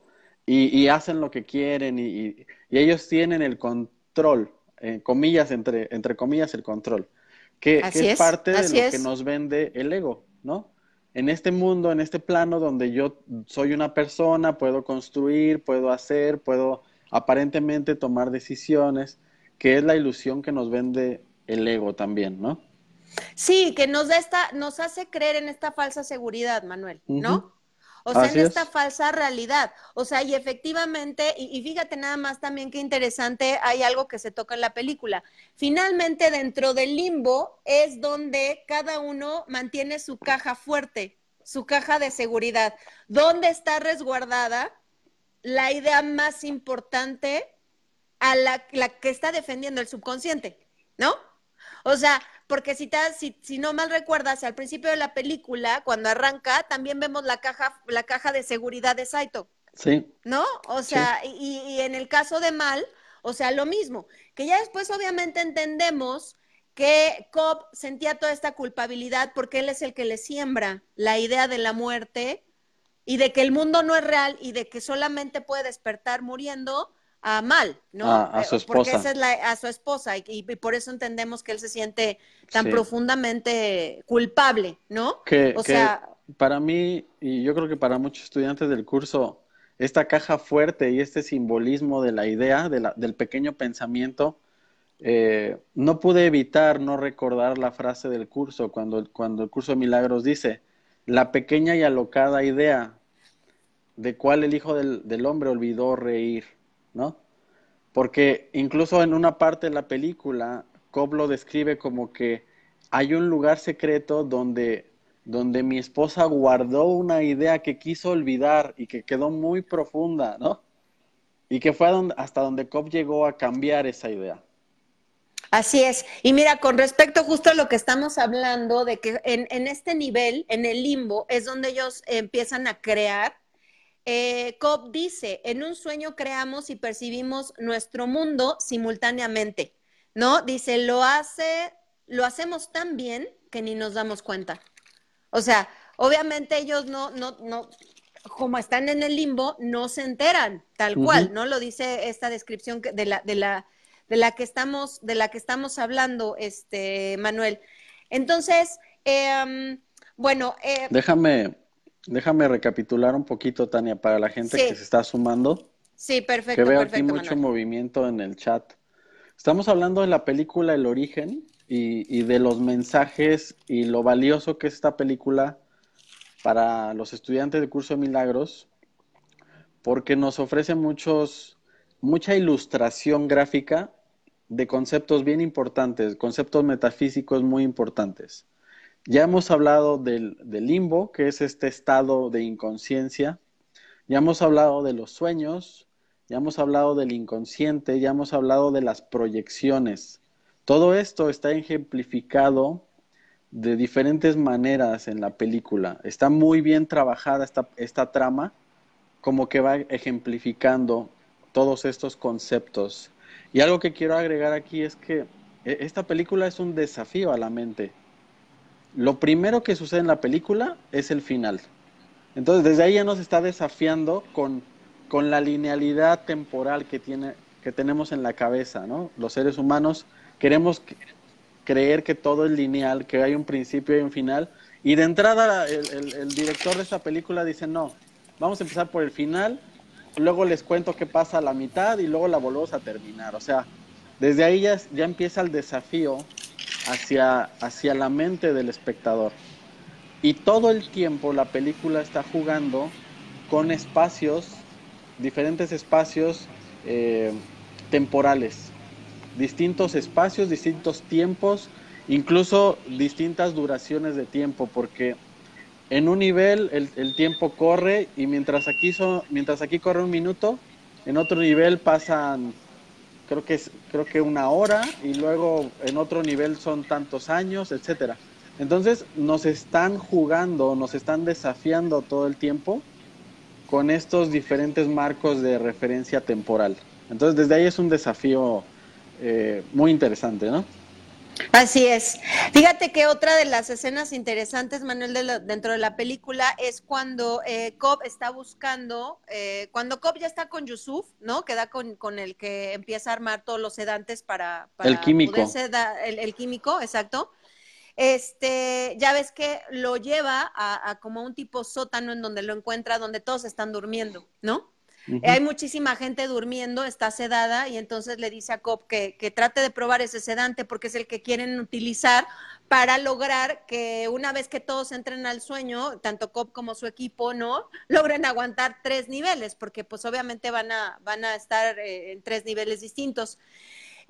y, hacen lo que quieren y, ellos tienen el control, eh, comillas, entre, entre comillas, el control, que, es, parte de lo que nos vende el ego, ¿no? En este mundo, en este plano donde yo soy una persona, puedo construir, puedo hacer, puedo aparentemente tomar decisiones, que es la ilusión que nos vende el ego también, ¿no? Sí, que nos da esta, nos hace creer en esta falsa seguridad, Manuel, ¿no? O sea, en esta falsa realidad. O sea, y efectivamente, y, fíjate nada más también qué interesante, hay algo que se toca en la película. Finalmente, dentro del limbo es donde cada uno mantiene su caja fuerte, su caja de seguridad, donde está resguardada la idea más importante a la, que está defendiendo el subconsciente, ¿no? O sea, porque si, si, si, no mal recuerdas, al principio de la película, cuando arranca, también vemos la caja, la caja de seguridad de Saito. Sí. ¿No? O sea, y, y, en el caso de Mal, o sea, lo mismo, que ya después obviamente entendemos que Cobb sentía toda esta culpabilidad porque él es el que le siembra la idea de la muerte y de que el mundo no es real y de que solamente puede despertar muriendo a mal, ¿no? a su esposa. Porque esa es la, a su esposa y, por eso entendemos que él se siente tan profundamente culpable, ¿no? Que, o sea, para mí y yo creo que para muchos estudiantes del curso esta caja fuerte y este simbolismo de la idea de la, del pequeño pensamiento eh, no pude evitar no recordar la frase del curso cuando, cuando el curso de milagros dice la pequeña y alocada idea de cuál el Hijo del, Hombre olvidó reír, ¿no? Porque incluso en una parte de la película, Cobb lo describe como que hay un lugar secreto donde, donde mi esposa guardó una idea que quiso olvidar y que quedó muy profunda, ¿no? Y que fue hasta donde Cobb llegó a cambiar esa idea. Así es. Y mira, con respecto justo a lo que estamos hablando, de que en, este nivel, en el limbo, es donde ellos empiezan a crear. Eh, Cobb dice, en un sueño creamos y percibimos nuestro mundo simultáneamente, ¿no? Dice, lo hace, lo hacemos tan bien que ni nos damos cuenta. O sea, obviamente ellos no, no, no, como están en el limbo, no se enteran, tal cual, ¿no? Lo dice esta descripción de la, de la de la que estamos, de la que estamos hablando, este, Manuel. Entonces, em, bueno. Eh, déjame, déjame recapitular un poquito, Tania, para la gente que se está sumando. Sí, perfecto. Que veo aquí mucho movimiento en el chat. Estamos hablando de la película El origen y, y de los mensajes y lo valioso que es esta película para los estudiantes de curso de milagros, porque nos ofrece muchos, mucha ilustración gráfica de conceptos bien importantes, conceptos metafísicos muy importantes. Ya hemos hablado del, limbo, que es este estado de inconsciencia. Ya hemos hablado de los sueños, ya hemos hablado del inconsciente, ya hemos hablado de las proyecciones. Todo esto está ejemplificado de diferentes maneras en la película. Está muy bien trabajada esta, esta trama, como que va ejemplificando todos estos conceptos y algo que quiero agregar aquí es que e, esta película es un desafío a la mente. Lo primero que sucede en la película es el final. Entonces, desde ahí ya nos está desafiando con, con la linealidad temporal que, tiene, que tenemos en la cabeza, ¿no? Los seres humanos queremos creer que todo es lineal, que hay un principio y un final. Y de entrada el, director de esta película dice, no, vamos a empezar por el final luego les cuento qué pasa a la mitad y luego la volvemos a terminar. O sea, desde ahí ya, ya empieza el desafío hacia, hacia la mente del espectador. Y todo el tiempo la película está jugando con espacios, diferentes espacios eh, temporales, distintos espacios, distintos tiempos, incluso distintas duraciones de tiempo, porque en un nivel el, tiempo corre y mientras aquí, mientras aquí corre un minuto, en otro nivel pasan creo que es creo que una hora y luego en otro nivel son tantos años, etcétera. Entonces nos están jugando, nos están desafiando todo el tiempo con estos diferentes marcos de referencia temporal. Entonces desde ahí es un desafío eh, muy interesante, ¿no? Así es. Fíjate que otra de las escenas interesantes, Manuel, dentro de la película es cuando eh, Cobb está buscando, eh, cuando Cobb ya está con Yusuf, ¿no? Que da con, el que empieza a armar todos los sedantes para... el químico. el, químico, exacto. Este, ya ves que lo lleva a, a como un tipo sótano en donde lo encuentra, donde todos están durmiendo, ¿no? Hay muchísima gente durmiendo, está sedada y entonces le dice a Cobb que, trate de probar ese sedante porque es el que quieren utilizar para lograr que una vez que todos entren al sueño, tanto Cobb como su equipo, ¿no? Logren aguantar tres niveles porque pues obviamente van a, van a estar eh, en tres niveles distintos.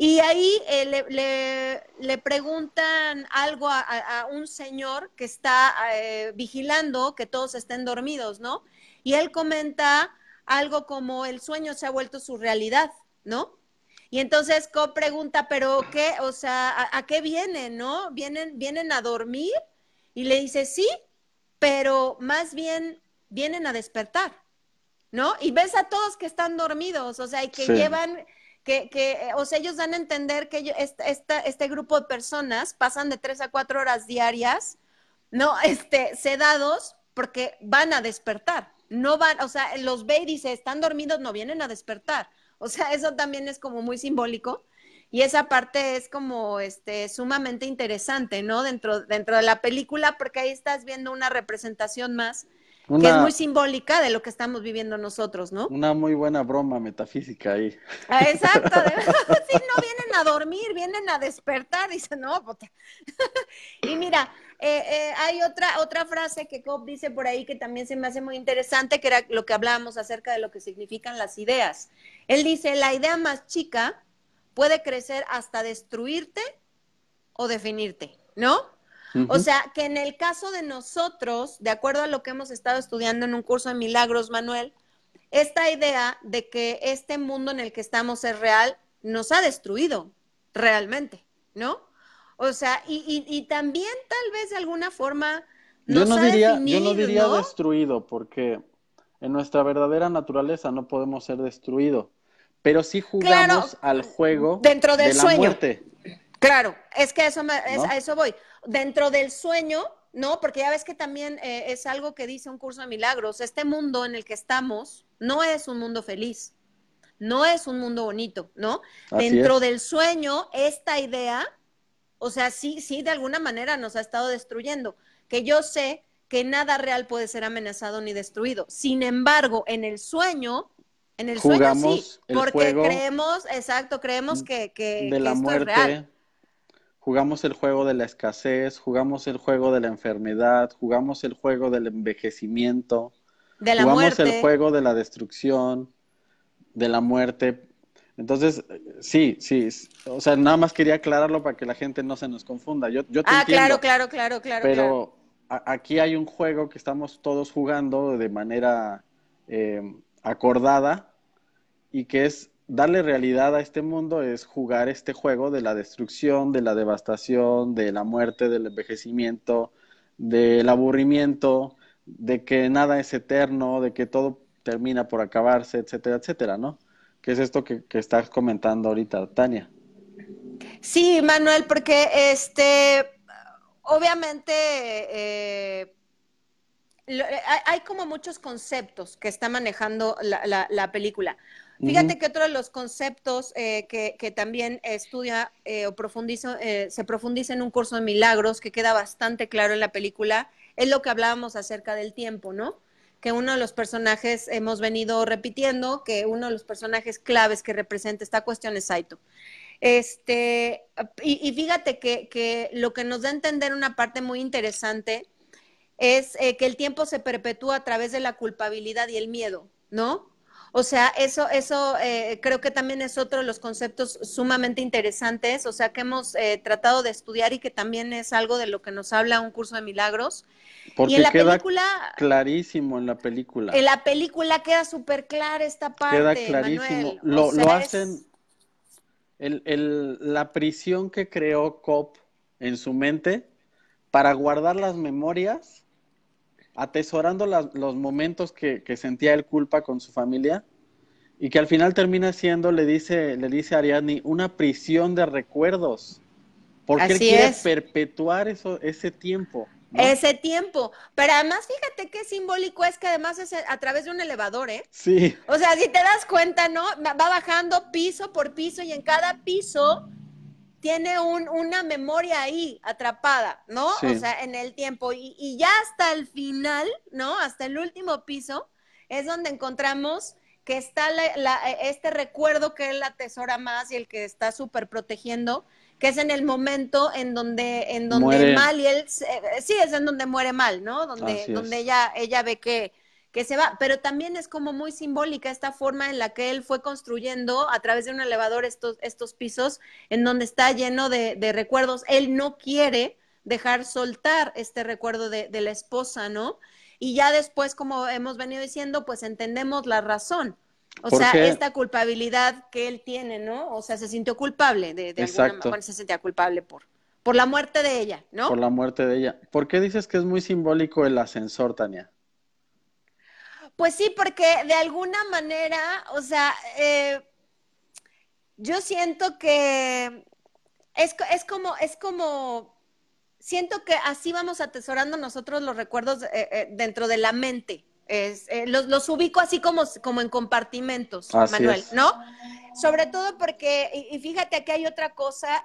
Y ahí eh, le, preguntan algo a, un señor que está eh, vigilando que todos estén dormidos, ¿no? Y él comenta algo como el sueño se ha vuelto su realidad, ¿no? Y entonces Cobb pregunta, pero qué, o sea, ¿a, qué vienen, no? ¿Vienen, vienen a dormir? Y le dice, sí, pero más bien vienen a despertar, ¿no? Y ves a todos que están dormidos, o sea, y que llevan, que, que, o sea, ellos dan a entender que este, este grupo de personas pasan de tres a cuatro horas diarias, ¿no? Este, sedados porque van a despertar no van, o sea, los ve y dice, están dormidos, no vienen a despertar. O sea, eso también es como muy simbólico. Y esa parte es como este sumamente interesante, ¿no? Dentro, dentro de la película, porque ahí estás viendo una representación más que es muy simbólica de lo que estamos viviendo nosotros, ¿no? Una muy buena broma metafísica ahí. Ah, exacto, sí, no vienen a dormir, vienen a despertar, dice, no, puta. y mira, eh, eh, hay otra, otra frase que Cobb dice por ahí que también se me hace muy interesante, que era lo que hablábamos acerca de lo que significan las ideas. Él dice, la idea más chica puede crecer hasta destruirte o definirte, ¿no? O sea, que en el caso de nosotros, de acuerdo a lo que hemos estado estudiando en un curso de milagros, Manuel, esta idea de que este mundo en el que estamos es real nos ha destruido realmente, ¿no? O sea, y, también tal vez de alguna forma yo no diría, yo no diría destruido, porque en nuestra verdadera naturaleza no podemos ser destruidos, pero sí jugamos al juego dentro del de la muerte. Claro, es que eso a eso voy. Dentro del sueño, ¿no? Porque ya ves que también eh, es algo que dice un curso de milagros. Este mundo en el que estamos no es un mundo feliz, no es un mundo bonito, ¿no? Dentro del sueño, esta idea o sea, sí, sí, de alguna manera nos ha estado destruyendo. Que yo sé que nada real puede ser amenazado ni destruido. Sin embargo, en el sueño, en el sueño sí, porque creemos, exacto, creemos que, que, de la muerte, Jugamos el juego de la escasez, jugamos el juego de la enfermedad, jugamos el juego del envejecimiento, de la jugamos el juego de la destrucción, de la muerte, entonces, sí, sí, o sea, nada más quería aclararlo para que la gente no se nos confunda. Yo, yo te ah, claro, claro, claro, claro. Pero aquí hay un juego que estamos todos jugando de manera eh, acordada y que es darle realidad a este mundo, es jugar este juego de la destrucción, de la devastación, de la muerte, del envejecimiento, del aburrimiento, de que nada es eterno, de que todo termina por acabarse, etcétera, etcétera, ¿no? ¿Qué es esto que, estás comentando ahorita, Tania? Sí, Manuel, porque este, obviamente eh, hay como muchos conceptos que está manejando la, película. Fíjate que otro de los conceptos eh, que, también estudia eh, o profundiza, se profundiza en un curso de milagros que queda bastante claro en la película es lo que hablábamos acerca del tiempo, ¿no? que uno de los personajes hemos venido repitiendo, que uno de los personajes claves que representa esta cuestión es Saito. Este, y, fíjate que, lo que nos da a entender una parte muy interesante es eh, que el tiempo se perpetúa a través de la culpabilidad y el miedo, ¿no? O sea, eso, eso eh, creo que también es otro de los conceptos sumamente interesantes, o sea, que hemos eh, tratado de estudiar y que también es algo de lo que nos habla un curso de milagros. Porque en la queda película, clarísimo en la película. En la película queda súper clara esta parte. Queda clarísimo. Lo, lo, hacen. El, el, la prisión que creó Cop en su mente para guardar las memorias atesorando los momentos que, sentía el culpa con su familia y que al final termina siendo, le dice, le dice a Ariadne, una prisión de recuerdos. Porque él quiere perpetuar eso, ese tiempo. Ese tiempo. Pero además, fíjate qué simbólico es que además es a través de un elevador, ¿eh? Sí. O sea, si te das cuenta, ¿no? Va bajando piso por piso y en cada piso tiene un, una memoria ahí atrapada, ¿no? O sea, en el tiempo. Y, ya hasta el final, ¿no? Hasta el último piso, es donde encontramos que está este recuerdo que él atesora más y el que está súper protegiendo, que es en el momento en donde, en donde mal y él, sí, es en donde muere mal, ¿no? Donde, donde ella, ella ve que, que se va, pero también es como muy simbólica esta forma en la que él fue construyendo a través de un elevador estos, estos pisos en donde está lleno de, recuerdos. Él no quiere dejar soltar este recuerdo de, la esposa, ¿no? Y ya después, como hemos venido diciendo, pues entendemos la razón. O sea, esta culpabilidad que él tiene, ¿no? O sea, se sintió culpable de, de alguna manera, se sentía culpable por, por la muerte de ella, ¿no? Por la muerte de ella. ¿Por qué dices que es muy simbólico el ascensor, Tania? Pues sí, porque de alguna manera, o sea, eh, yo siento que es, es, como, es como, siento que así vamos atesorando nosotros los recuerdos eh, eh, dentro de la mente. Es, los, los, ubico así como, como en compartimentos, Manuel, ¿no? Sobre todo porque, y, fíjate que hay otra cosa,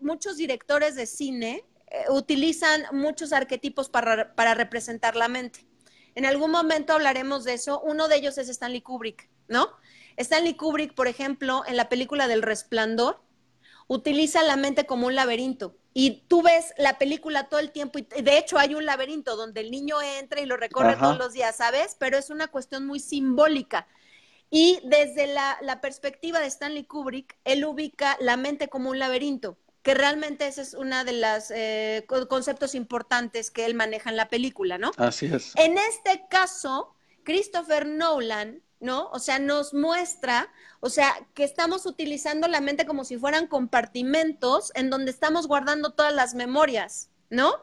muchos directores de cine utilizan muchos arquetipos para, para representar la mente. En algún momento hablaremos de eso. Uno de ellos es Stanley Kubrick, ¿no? Stanley Kubrick, por ejemplo, en la película del Resplandor, utiliza la mente como un laberinto. Y tú ves la película todo el tiempo, y de hecho hay un laberinto donde el niño entra y lo recorre todos los días, ¿sabes? Pero es una cuestión muy simbólica. Y desde la, perspectiva de Stanley Kubrick, él ubica la mente como un laberinto, que realmente ese es uno de los eh, conceptos importantes que él maneja en la película, ¿no? Así es. En este caso, Christopher Nolan, ¿no? O sea, nos muestra, o sea, que estamos utilizando la mente como si fueran compartimentos en donde estamos guardando todas las memorias. ¿no?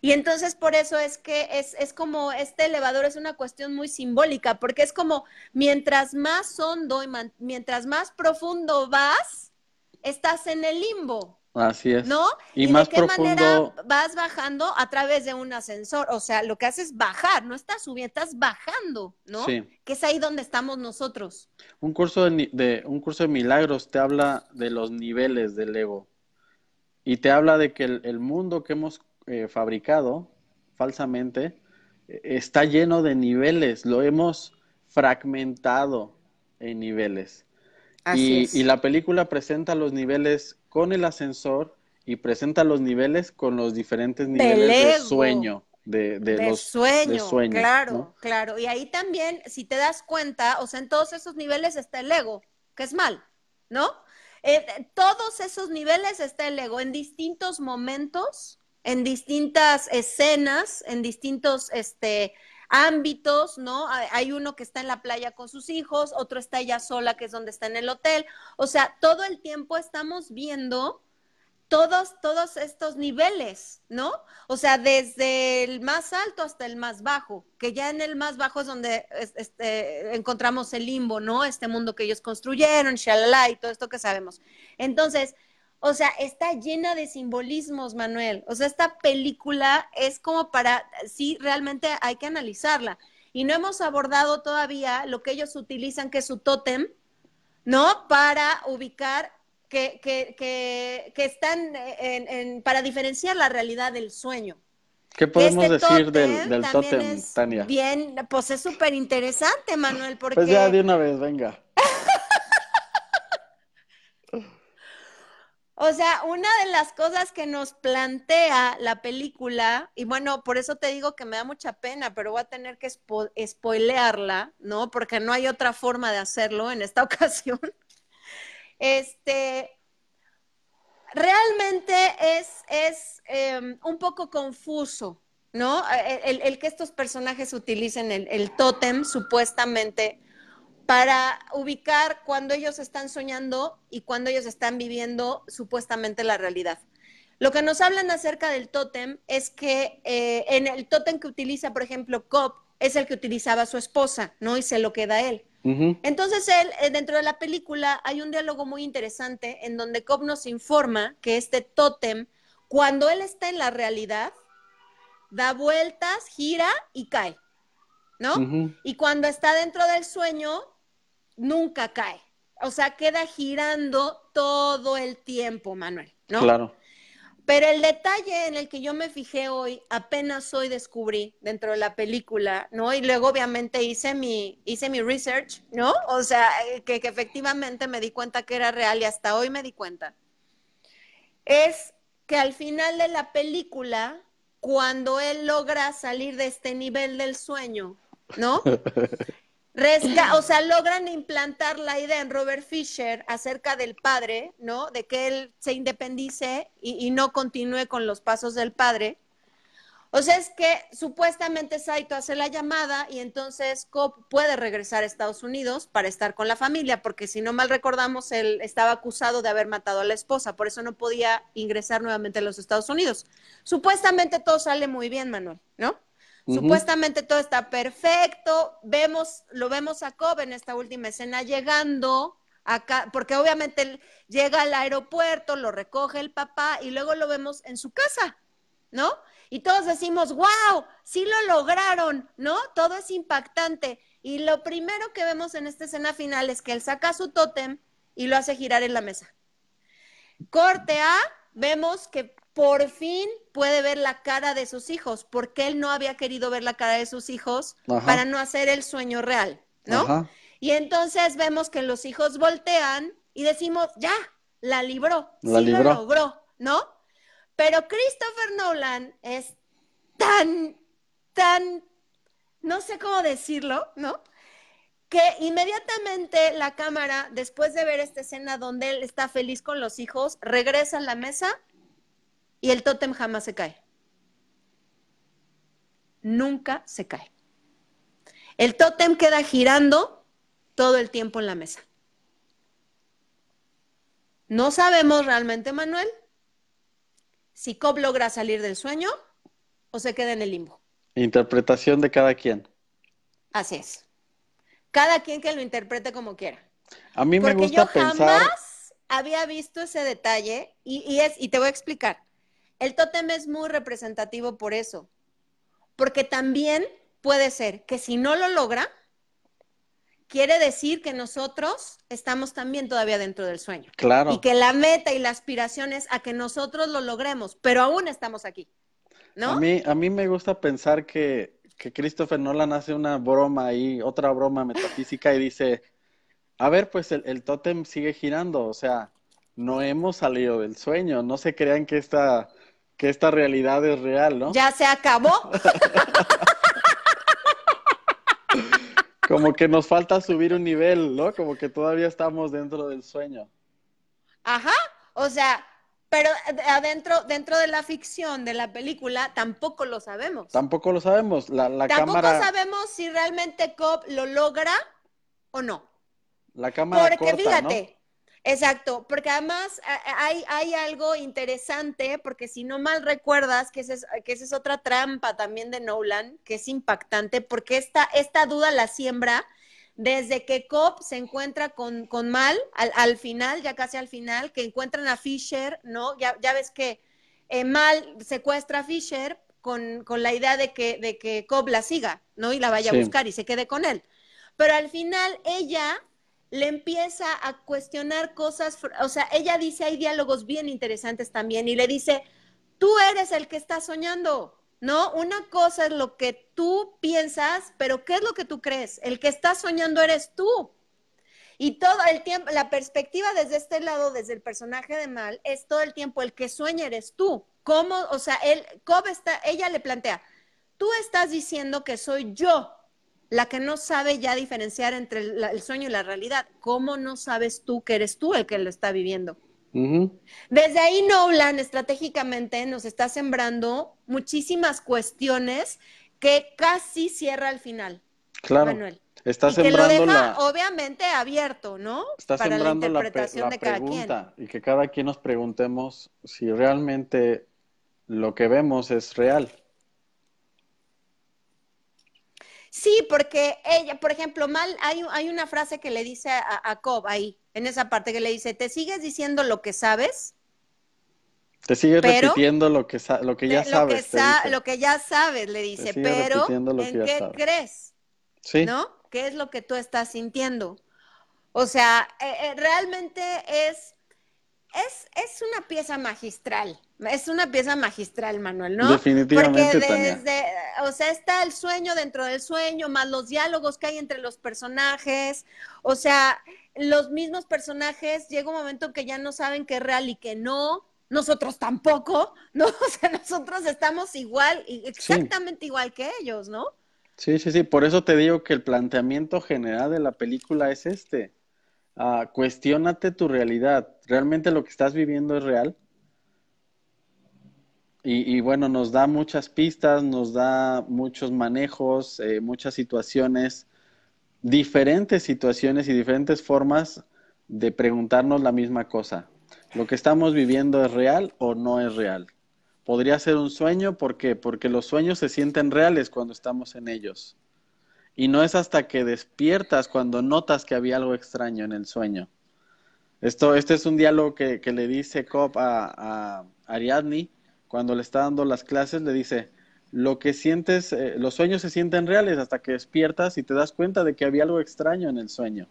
Y entonces por eso es que es, es, como este elevador es una cuestión muy simbólica, porque es como mientras más hondo y mientras más profundo vas, estás en el limbo. Así es. ¿No? Y, más de qué profundo... manera vas bajando a través de un ascensor. O sea, lo que haces es bajar, no estás subiendo, estás bajando, ¿no? Sí. Que es ahí donde estamos nosotros. Un curso de, de, un curso de milagros te habla de los niveles del ego. Y te habla de que el mundo que hemos eh, fabricado falsamente eh, está lleno de niveles, lo hemos fragmentado en niveles. y, la película presenta los niveles con el ascensor y presenta los niveles con los diferentes niveles de sueño. De, los, sueño, claro, claro. Y ahí también, si te das cuenta, o sea, en todos esos niveles está el ego, que es mal, ¿no? Eh, todos esos niveles está el ego. En distintos momentos en distintas escenas, en distintos este, ámbitos, ¿no? Hay uno que está en la playa con sus hijos, otro está ella sola, que es donde está en el hotel. O sea, todo el tiempo estamos viendo todos, todos estos niveles, ¿no? O sea, desde el más alto hasta el más bajo, que ya en el más bajo es donde este, encontramos el limbo, ¿no? Este mundo que ellos construyeron, shalala, y todo esto que sabemos. Entonces, o sea, está llena de simbolismos, Manuel. O sea, esta película es como para, sí, realmente hay que analizarla. Y no hemos abordado todavía lo que ellos utilizan, que es su tótem, ¿no? Para ubicar que, que, que, que están en, para diferenciar la realidad del sueño. ¿Qué podemos este decir del, del tótem, Tania? Bien, pues es súper interesante, Manuel, porque... Pues ya de una vez, venga. O sea, una de las cosas que nos plantea la película, y bueno, por eso te digo que me da mucha pena, pero voy a tener que spoilearla, ¿no? Porque no hay otra forma de hacerlo en esta ocasión. Este, realmente es, es em, un poco confuso, ¿no? El, que estos personajes utilicen el, el tótem supuestamente para ubicar cuando ellos están soñando y cuando ellos están viviendo supuestamente la realidad. Lo que nos hablan acerca del tótem es que eh, en el tótem que utiliza, por ejemplo, Cobb, es el que utilizaba su esposa, ¿no? Y se lo queda él. Entonces, él, eh, dentro de la película, hay un diálogo muy interesante en donde Cobb nos informa que este tótem, cuando él está en la realidad, da vueltas, gira y cae, ¿no? Y cuando está dentro del sueño, nunca cae. O sea, queda girando todo el tiempo, Manuel, ¿no? Claro. Pero el detalle en el que yo me fijé hoy, apenas hoy descubrí dentro de la película, ¿no? Y luego obviamente hice mi, hice mi research, ¿no? O sea, eh, que, que efectivamente me di cuenta que era real y hasta hoy me di cuenta. Es que al final de la película, cuando él logra salir de este nivel del sueño, ¿no? o sea, logran implantar la idea en Robert Fisher acerca del padre, ¿no? De que él se independice y, no continúe con los pasos del padre. O sea, es que supuestamente Saito hace la llamada y entonces Cobb puede regresar a Estados Unidos para estar con la familia, porque si no mal recordamos, él estaba acusado de haber matado a la esposa, por eso no podía ingresar nuevamente a los Estados Unidos. Supuestamente todo sale muy bien, Manuel, ¿no? Supuestamente todo está perfecto. Vemos, lo vemos a Cobb en esta última escena llegando acá, porque obviamente llega al aeropuerto, lo recoge el papá y luego lo vemos en su casa, ¿no? Y todos decimos, wow, sí lo lograron, ¿no? Todo es impactante. Y lo primero que vemos en esta escena final es que él saca su tótem y lo hace girar en la mesa. Corte A, vemos que por fin puede ver la cara de sus hijos, porque él no había querido ver la cara de sus hijos para no hacer el sueño real, ¿no? Y entonces vemos que los hijos voltean y decimos, ya, la libró, La sí libró. lo logró, ¿no? Pero Christopher Nolan es tan, tan, no sé cómo decirlo, ¿no? Que inmediatamente la cámara, después de ver esta escena donde él está feliz con los hijos, regresa a la mesa y el tótem jamás se cae. Nunca se cae. El tótem queda girando todo el tiempo en la mesa. No sabemos realmente, Manuel, si Cobb logra salir del sueño o se queda en el limbo. Interpretación de cada quien. Así es. Cada quien que lo interprete como quiera. A mí me Porque gusta yo pensar, jamás había visto ese detalle y, y es, y te voy a explicar. El tótem es muy representativo por eso. Porque también puede ser que si no lo logra, quiere decir que nosotros estamos también todavía dentro del sueño. claro, Y que la meta y la aspiración es a que nosotros lo logremos, pero aún estamos aquí. ¿No? a mí, a mí me gusta pensar que, que Christopher Nolan hace una broma ahí, otra broma metafísica y dice, a ver, pues el, el tótem sigue girando, o sea, no hemos salido del sueño, no se crean que esta, que esta realidad es real, ¿no? Ya se acabó. Como que nos falta subir un nivel, ¿no? Como que todavía estamos dentro del sueño. Ajá. O sea, pero adentro, dentro de la ficción de la película, tampoco lo sabemos. Tampoco lo sabemos, la, la Tampoco cámara, sabemos si realmente Cobb lo logra o no. la cámara Porque corta, fíjate, exacto, porque además a- hay, hay algo interesante, porque si no mal recuerdas, que esa es, que esa es otra trampa también de Nolan, que es impactante, porque esta, esta duda la siembra desde que Cobb se encuentra con, con Mal, al, al final, ya casi al final, que encuentran a Fisher, ¿no? Ya, ya ves que eh, Mal secuestra a Fisher con, con la idea de que, de que Cobb la siga, ¿no? Y la vaya Sí. a buscar y se quede con él. Pero al final ella le empieza a cuestionar cosas, o sea, ella dice, hay diálogos bien interesantes también, y le dice, tú eres el que está soñando, ¿no? Una cosa es lo que tú piensas, pero ¿qué es lo que tú crees? El que está soñando eres tú. Y todo el tiempo, la perspectiva desde este lado, desde el personaje de Mal, es todo el tiempo el que sueña eres tú. ¿Cómo? O sea, él, Cobb ella le plantea, tú estás diciendo que soy yo la que no sabe ya diferenciar entre el, la- el sueño y la realidad. ¿Cómo no sabes tú que eres tú el que lo está viviendo? Desde ahí Nolan estratégicamente nos está sembrando muchísimas cuestiones que casi cierra al final, Claro, Manuel. está y que lo sembrando deja la, obviamente abierto, ¿no? está Para la sembrando la, interpretación la de cada quien. pregunta y que cada quien nos preguntemos si realmente lo que vemos es real. Sí, porque ella, por ejemplo, Mal, hay, hay una frase que le dice a, a Cobb ahí, en esa parte que le dice, ¿te sigues diciendo lo que sabes? Te sigues Pero- repitiendo lo que, lo que ya sabes, lo, que te sa- dice. lo que ya sabes, le dice, pero ¿en qué sabes. crees? Sí, ¿No? ¿Qué es lo que tú estás sintiendo? O sea, eh, eh, realmente es, es, es una pieza magistral. Es una pieza magistral, Manuel, ¿no? Definitivamente, Porque Tania. desde, o sea, está el sueño dentro del sueño, más los diálogos que hay entre los personajes. O sea, los mismos personajes, llega un momento que ya no saben qué es real y que no. Nosotros tampoco, ¿no? O sea, nosotros estamos igual, exactamente igual que ellos, ¿no? Sí, sí, sí. Por eso te digo que el planteamiento general de la película es este. Ah, cuestiónate tu realidad. ¿Realmente lo que estás viviendo es real? Y, y bueno, nos da muchas pistas, nos da muchos manejos, eh, muchas situaciones, diferentes situaciones y diferentes formas de preguntarnos la misma cosa. ¿Lo que estamos viviendo es real o no es real? Podría ser un sueño, ¿por qué? Porque los sueños se sienten reales cuando estamos en ellos. Y no es hasta que despiertas cuando notas que había algo extraño en el sueño. Esto, este es un diálogo que, que le dice Cobb a, a Ariadne cuando le está dando las clases, le dice, lo que sientes, eh, los sueños se sienten reales hasta que despiertas y te das cuenta de que había algo extraño en el sueño.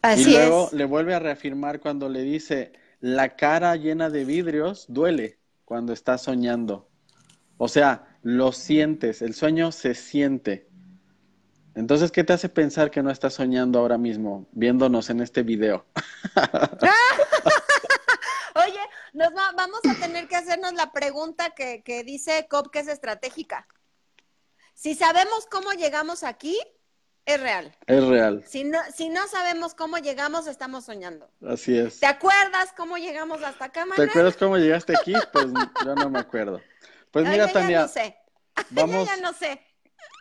Así y luego es. le vuelve a reafirmar cuando le dice, la cara llena de vidrios duele cuando estás soñando. O sea, lo sientes, el sueño se siente. Entonces, ¿qué te hace pensar que no estás soñando ahora mismo, viéndonos en este video? nos vamos a tener que hacernos la pregunta que, que dice Cobb que es estratégica. Si sabemos cómo llegamos aquí, es real. Es real. Si no, si no sabemos cómo llegamos, estamos soñando. Así es. ¿Te acuerdas cómo llegamos hasta acá, Manuel? ¿Te acuerdas cómo llegaste aquí? Pues yo no me acuerdo. Pues mira, yo Tania. Ya no sé. Vamos, yo ya no sé.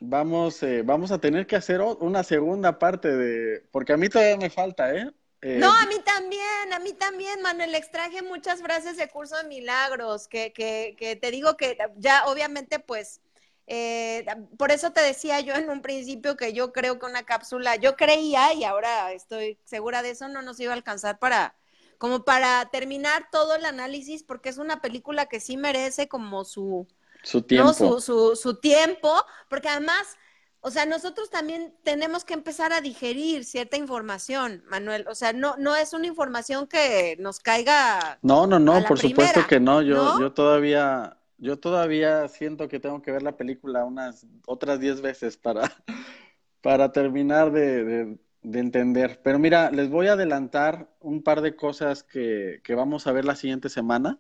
Vamos, eh, vamos a tener que hacer una segunda parte de. Porque a mí todavía me falta, ¿eh? eh no, a mí también, a mí también, Manuel, extraje muchas frases de curso de milagros, que, que, que te digo que ya obviamente pues eh, por eso te decía yo en un principio que yo creo que una cápsula, yo creía y ahora estoy segura de eso, no nos iba a alcanzar para, como para terminar todo el análisis, porque es una película que sí merece como su, su tiempo. Su, su, su tiempo, porque además, o sea, nosotros también tenemos que empezar a digerir cierta información, Manuel. O sea, no, no es una información que nos caiga. No, no, no, por supuesto que no. Yo, ¿no? yo todavía yo todavía siento que tengo que ver la película unas otras diez veces para, para terminar de, de, de, entender. Pero mira, les voy a adelantar un par de cosas que, que, vamos a ver la siguiente semana.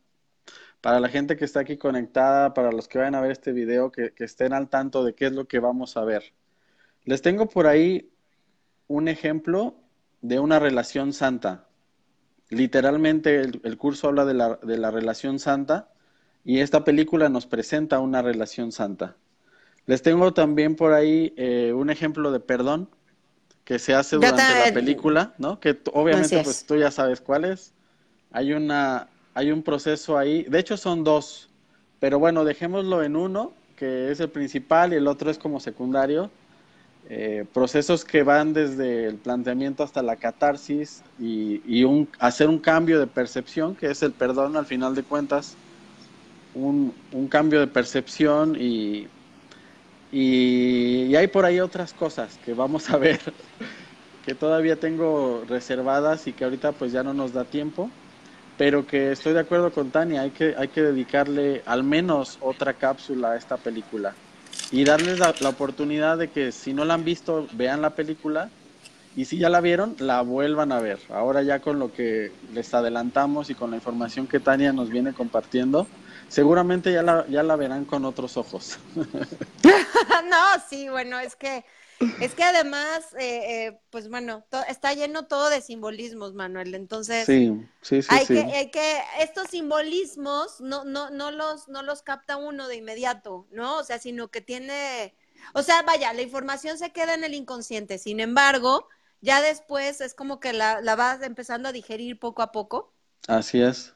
Para la gente que está aquí conectada, para los que vayan a ver este video, que, que estén al tanto de qué es lo que vamos a ver. Les tengo por ahí un ejemplo de una relación santa. Literalmente el, el curso habla de la, de la relación santa y esta película nos presenta una relación santa. Les tengo también por ahí eh, un ejemplo de perdón que se hace durante la película, ¿no? Que obviamente pues tú ya sabes cuál es. Hay una hay un proceso ahí, de hecho son dos, pero bueno, dejémoslo en uno, que es el principal y el otro es como secundario. Eh, procesos que van desde el planteamiento hasta la catarsis y, un, hacer un cambio de percepción, que es el perdón al final de cuentas. Un, un cambio de percepción y, y, y, hay por ahí otras cosas que vamos a ver que todavía tengo reservadas y que ahorita pues ya no nos da tiempo, pero que estoy de acuerdo con Tania, hay que, hay que dedicarle al menos otra cápsula a esta película y darles la, la oportunidad de que si no la han visto, vean la película y si ya la vieron, la vuelvan a ver. Ahora ya con lo que les adelantamos y con la información que Tania nos viene compartiendo, seguramente ya la, ya la verán con otros ojos. no, sí, bueno, es que, es que además, eh, eh, pues bueno, está lleno todo de simbolismos, Manuel. Entonces, sí, sí, sí, hay. Que, hay que, estos simbolismos no, no, no, los, no los capta uno de inmediato, ¿no? O sea, sino que tiene, o sea, vaya, la información se queda en el inconsciente. Sin embargo, ya después es como que la, la vas empezando a digerir poco a poco. Así es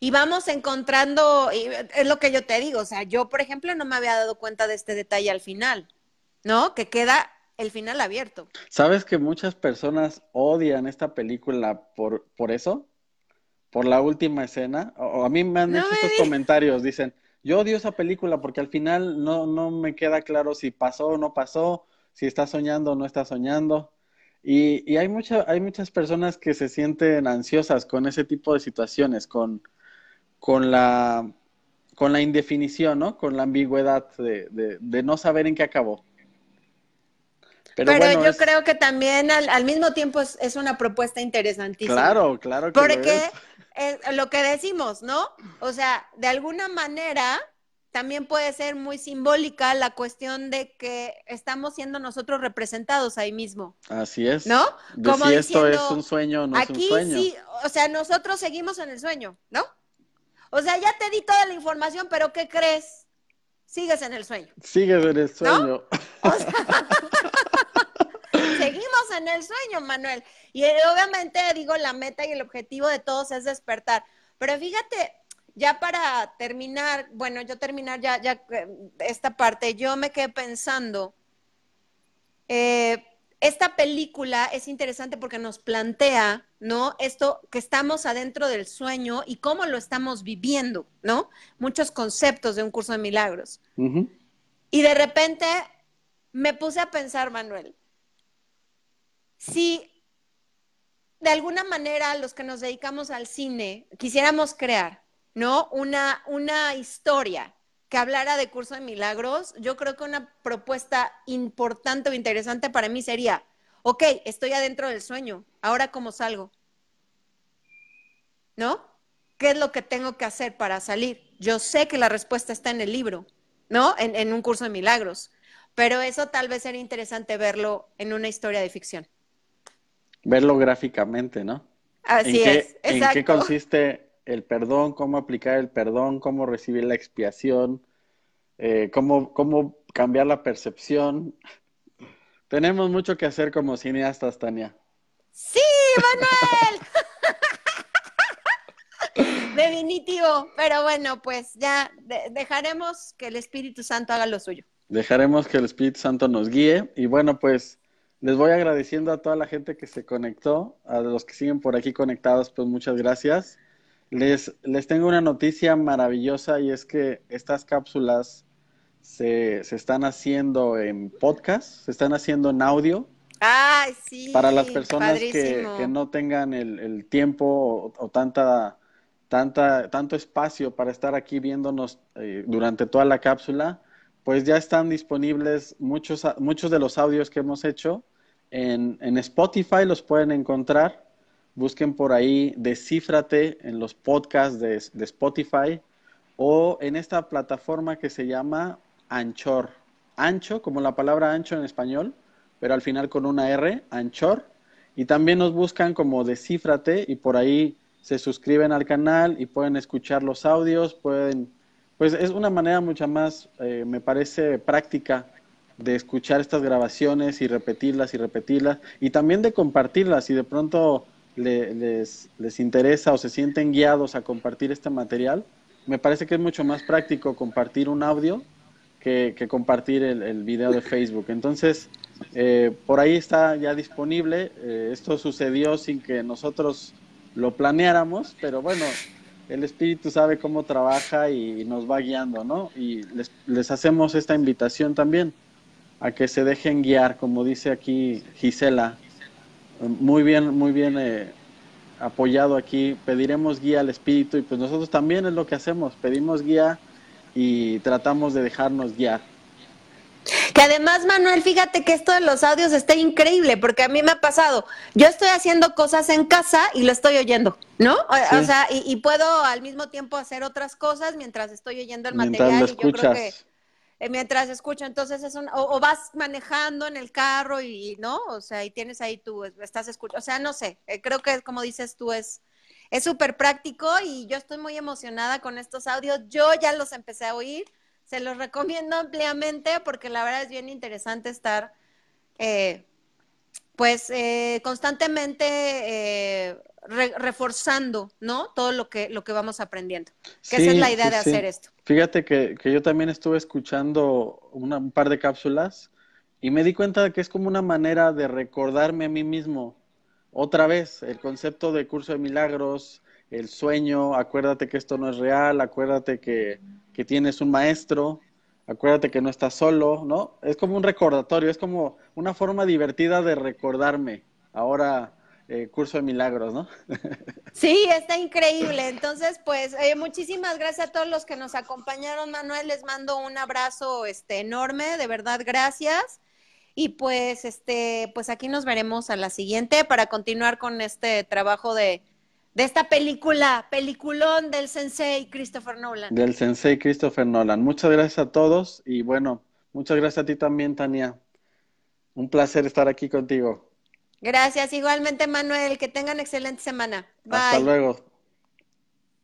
y vamos encontrando, y es lo que yo te digo, o sea, yo, por ejemplo, no me había dado cuenta de este detalle al final, ¿no? Que queda el final abierto. ¿Sabes que muchas personas odian esta película por, por eso? Por la última escena. O, a mí me han No hecho me estos di- comentarios, dicen, yo odio esa película porque al final no, no me queda claro si pasó o no pasó, si está soñando o no está soñando. Y, y hay, mucha, hay muchas personas que se sienten ansiosas con ese tipo de situaciones, con, con la, con la indefinición, ¿no? Con la ambigüedad de, de, de no saber en qué acabó. Pero, Pero, bueno, yo es- creo que también al, al mismo tiempo es, es una propuesta interesantísima. claro, claro que lo Porque es. es lo que decimos, ¿no? O sea, de alguna manera también puede ser muy simbólica la cuestión de que estamos siendo nosotros representados ahí mismo, Así es. ¿no? De Como si esto es diciendo, un sueño no es un Aquí sueño. sí, o sea, nosotros seguimos en el sueño, ¿no? O sea, ya te di toda la información, pero ¿qué crees? Sigues en el sueño. Sigues en el sueño. O sea, en el sueño, Manuel. Y eh, obviamente, digo, la meta y el objetivo de todos es despertar. Pero fíjate, ya para terminar, bueno, yo terminar ya, ya eh, esta parte, yo me quedé pensando, eh, esta película es interesante porque nos plantea, ¿no? Esto que estamos adentro del sueño y cómo lo estamos viviendo, ¿no? Muchos conceptos de un curso de milagros. Ujú. Y de repente me puse a pensar, Manuel, si de alguna manera los que nos dedicamos al cine quisiéramos crear, ¿no? Una, una historia que hablara de curso de milagros, yo creo que una propuesta importante o interesante para mí sería, ok, estoy adentro del sueño, ahora cómo salgo, ¿no? ¿qué es lo que tengo que hacer para salir? Yo sé que la respuesta está en el libro, ¿no? En, en un curso de milagros, pero eso tal vez sería interesante verlo en una historia de ficción. Verlo gráficamente, ¿no? Así ¿En es, qué, ¿En qué consiste el perdón? ¿Cómo aplicar el perdón? ¿Cómo recibir la expiación? Eh, cómo, ¿Cómo cambiar la percepción? Tenemos mucho que hacer como cineastas, Tania. Sí, Manuel. Definitivo. Pero bueno, pues ya de dejaremos que el Espíritu Santo haga lo suyo. Dejaremos que el Espíritu Santo nos guíe. Y bueno, pues les voy agradeciendo a toda la gente que se conectó, a los que siguen por aquí conectados, pues muchas gracias. Les, les tengo una noticia maravillosa y es que estas cápsulas se, se están haciendo en podcast, se están haciendo en audio. Ay, sí. Para las personas que, que, no tengan el, el tiempo o, o, tanta, tanta, tanto espacio para estar aquí viéndonos eh, durante toda la cápsula, pues ya están disponibles muchos, muchos de los audios que hemos hecho. En, en Spotify los pueden encontrar. Busquen por ahí Descífrate en los podcasts de, de Spotify o en esta plataforma que se llama Anchor. Ancho, como la palabra ancho en español, pero al final con una R, Anchor. Y también nos buscan como Descífrate y por ahí se suscriben al canal y pueden escuchar los audios, pueden, pues es una manera mucho más, eh, me parece, práctica de escuchar estas grabaciones y repetirlas y repetirlas y también de compartirlas si de pronto le, les, les interesa o se sienten guiados a compartir este material. Me parece que es mucho más práctico compartir un audio que, que compartir el, el, video de Facebook. Entonces, eh, por ahí está ya disponible. Eh, esto sucedió sin que nosotros lo planeáramos, pero bueno, el espíritu sabe cómo trabaja y nos va guiando, ¿no? Y les, hacemos esta invitación también a que se dejen guiar, como dice aquí Gisela. Muy bien, muy bien eh, apoyado aquí. Pediremos guía al espíritu y pues nosotros también es lo que hacemos. Pedimos guía y tratamos de dejarnos guiar. Que además, Manuel, fíjate que esto de los audios está increíble, porque a mí me ha pasado, yo estoy haciendo cosas en casa y lo estoy oyendo, ¿no? O, sí. o sea, y, y, puedo al mismo tiempo hacer otras cosas mientras estoy oyendo el mientras material. Y yo creo que eh, mientras escucho, entonces es un, o, o, vas manejando en el carro y, ¿no? O sea, y tienes ahí tú, estás escuchando, o sea, no sé, eh, creo que como dices tú es es súper práctico y yo estoy muy emocionada con estos audios. Yo ya los empecé a oír se los recomiendo ampliamente porque la verdad es bien interesante estar, eh, pues, eh, constantemente eh, re reforzando, ¿no? Todo lo que, lo que vamos aprendiendo. Que sí, esa es la idea sí, de hacer sí. esto. Fíjate que, que yo también estuve escuchando una, un par de cápsulas y me di cuenta de que es como una manera de recordarme a mí mismo otra vez el concepto de curso de milagros, el sueño, acuérdate que esto no es real, acuérdate que, que, tienes un maestro, acuérdate que no estás solo, ¿no? Es como un recordatorio, es como una forma divertida de recordarme. Ahora, eh, curso de milagros, ¿no? Sí, está increíble. Entonces, pues, eh, muchísimas gracias a todos los que nos acompañaron, Manuel. Les mando un abrazo este, enorme, de verdad, gracias. Y pues, este, pues aquí nos veremos a la siguiente para continuar con este trabajo de, de esta película, peliculón del sensei Christopher Nolan. Del sensei Christopher Nolan. Muchas gracias a todos y bueno, muchas gracias a ti también, Tania. Un placer estar aquí contigo. Gracias, igualmente, Manuel. Que tengan excelente semana. Bye. Hasta luego.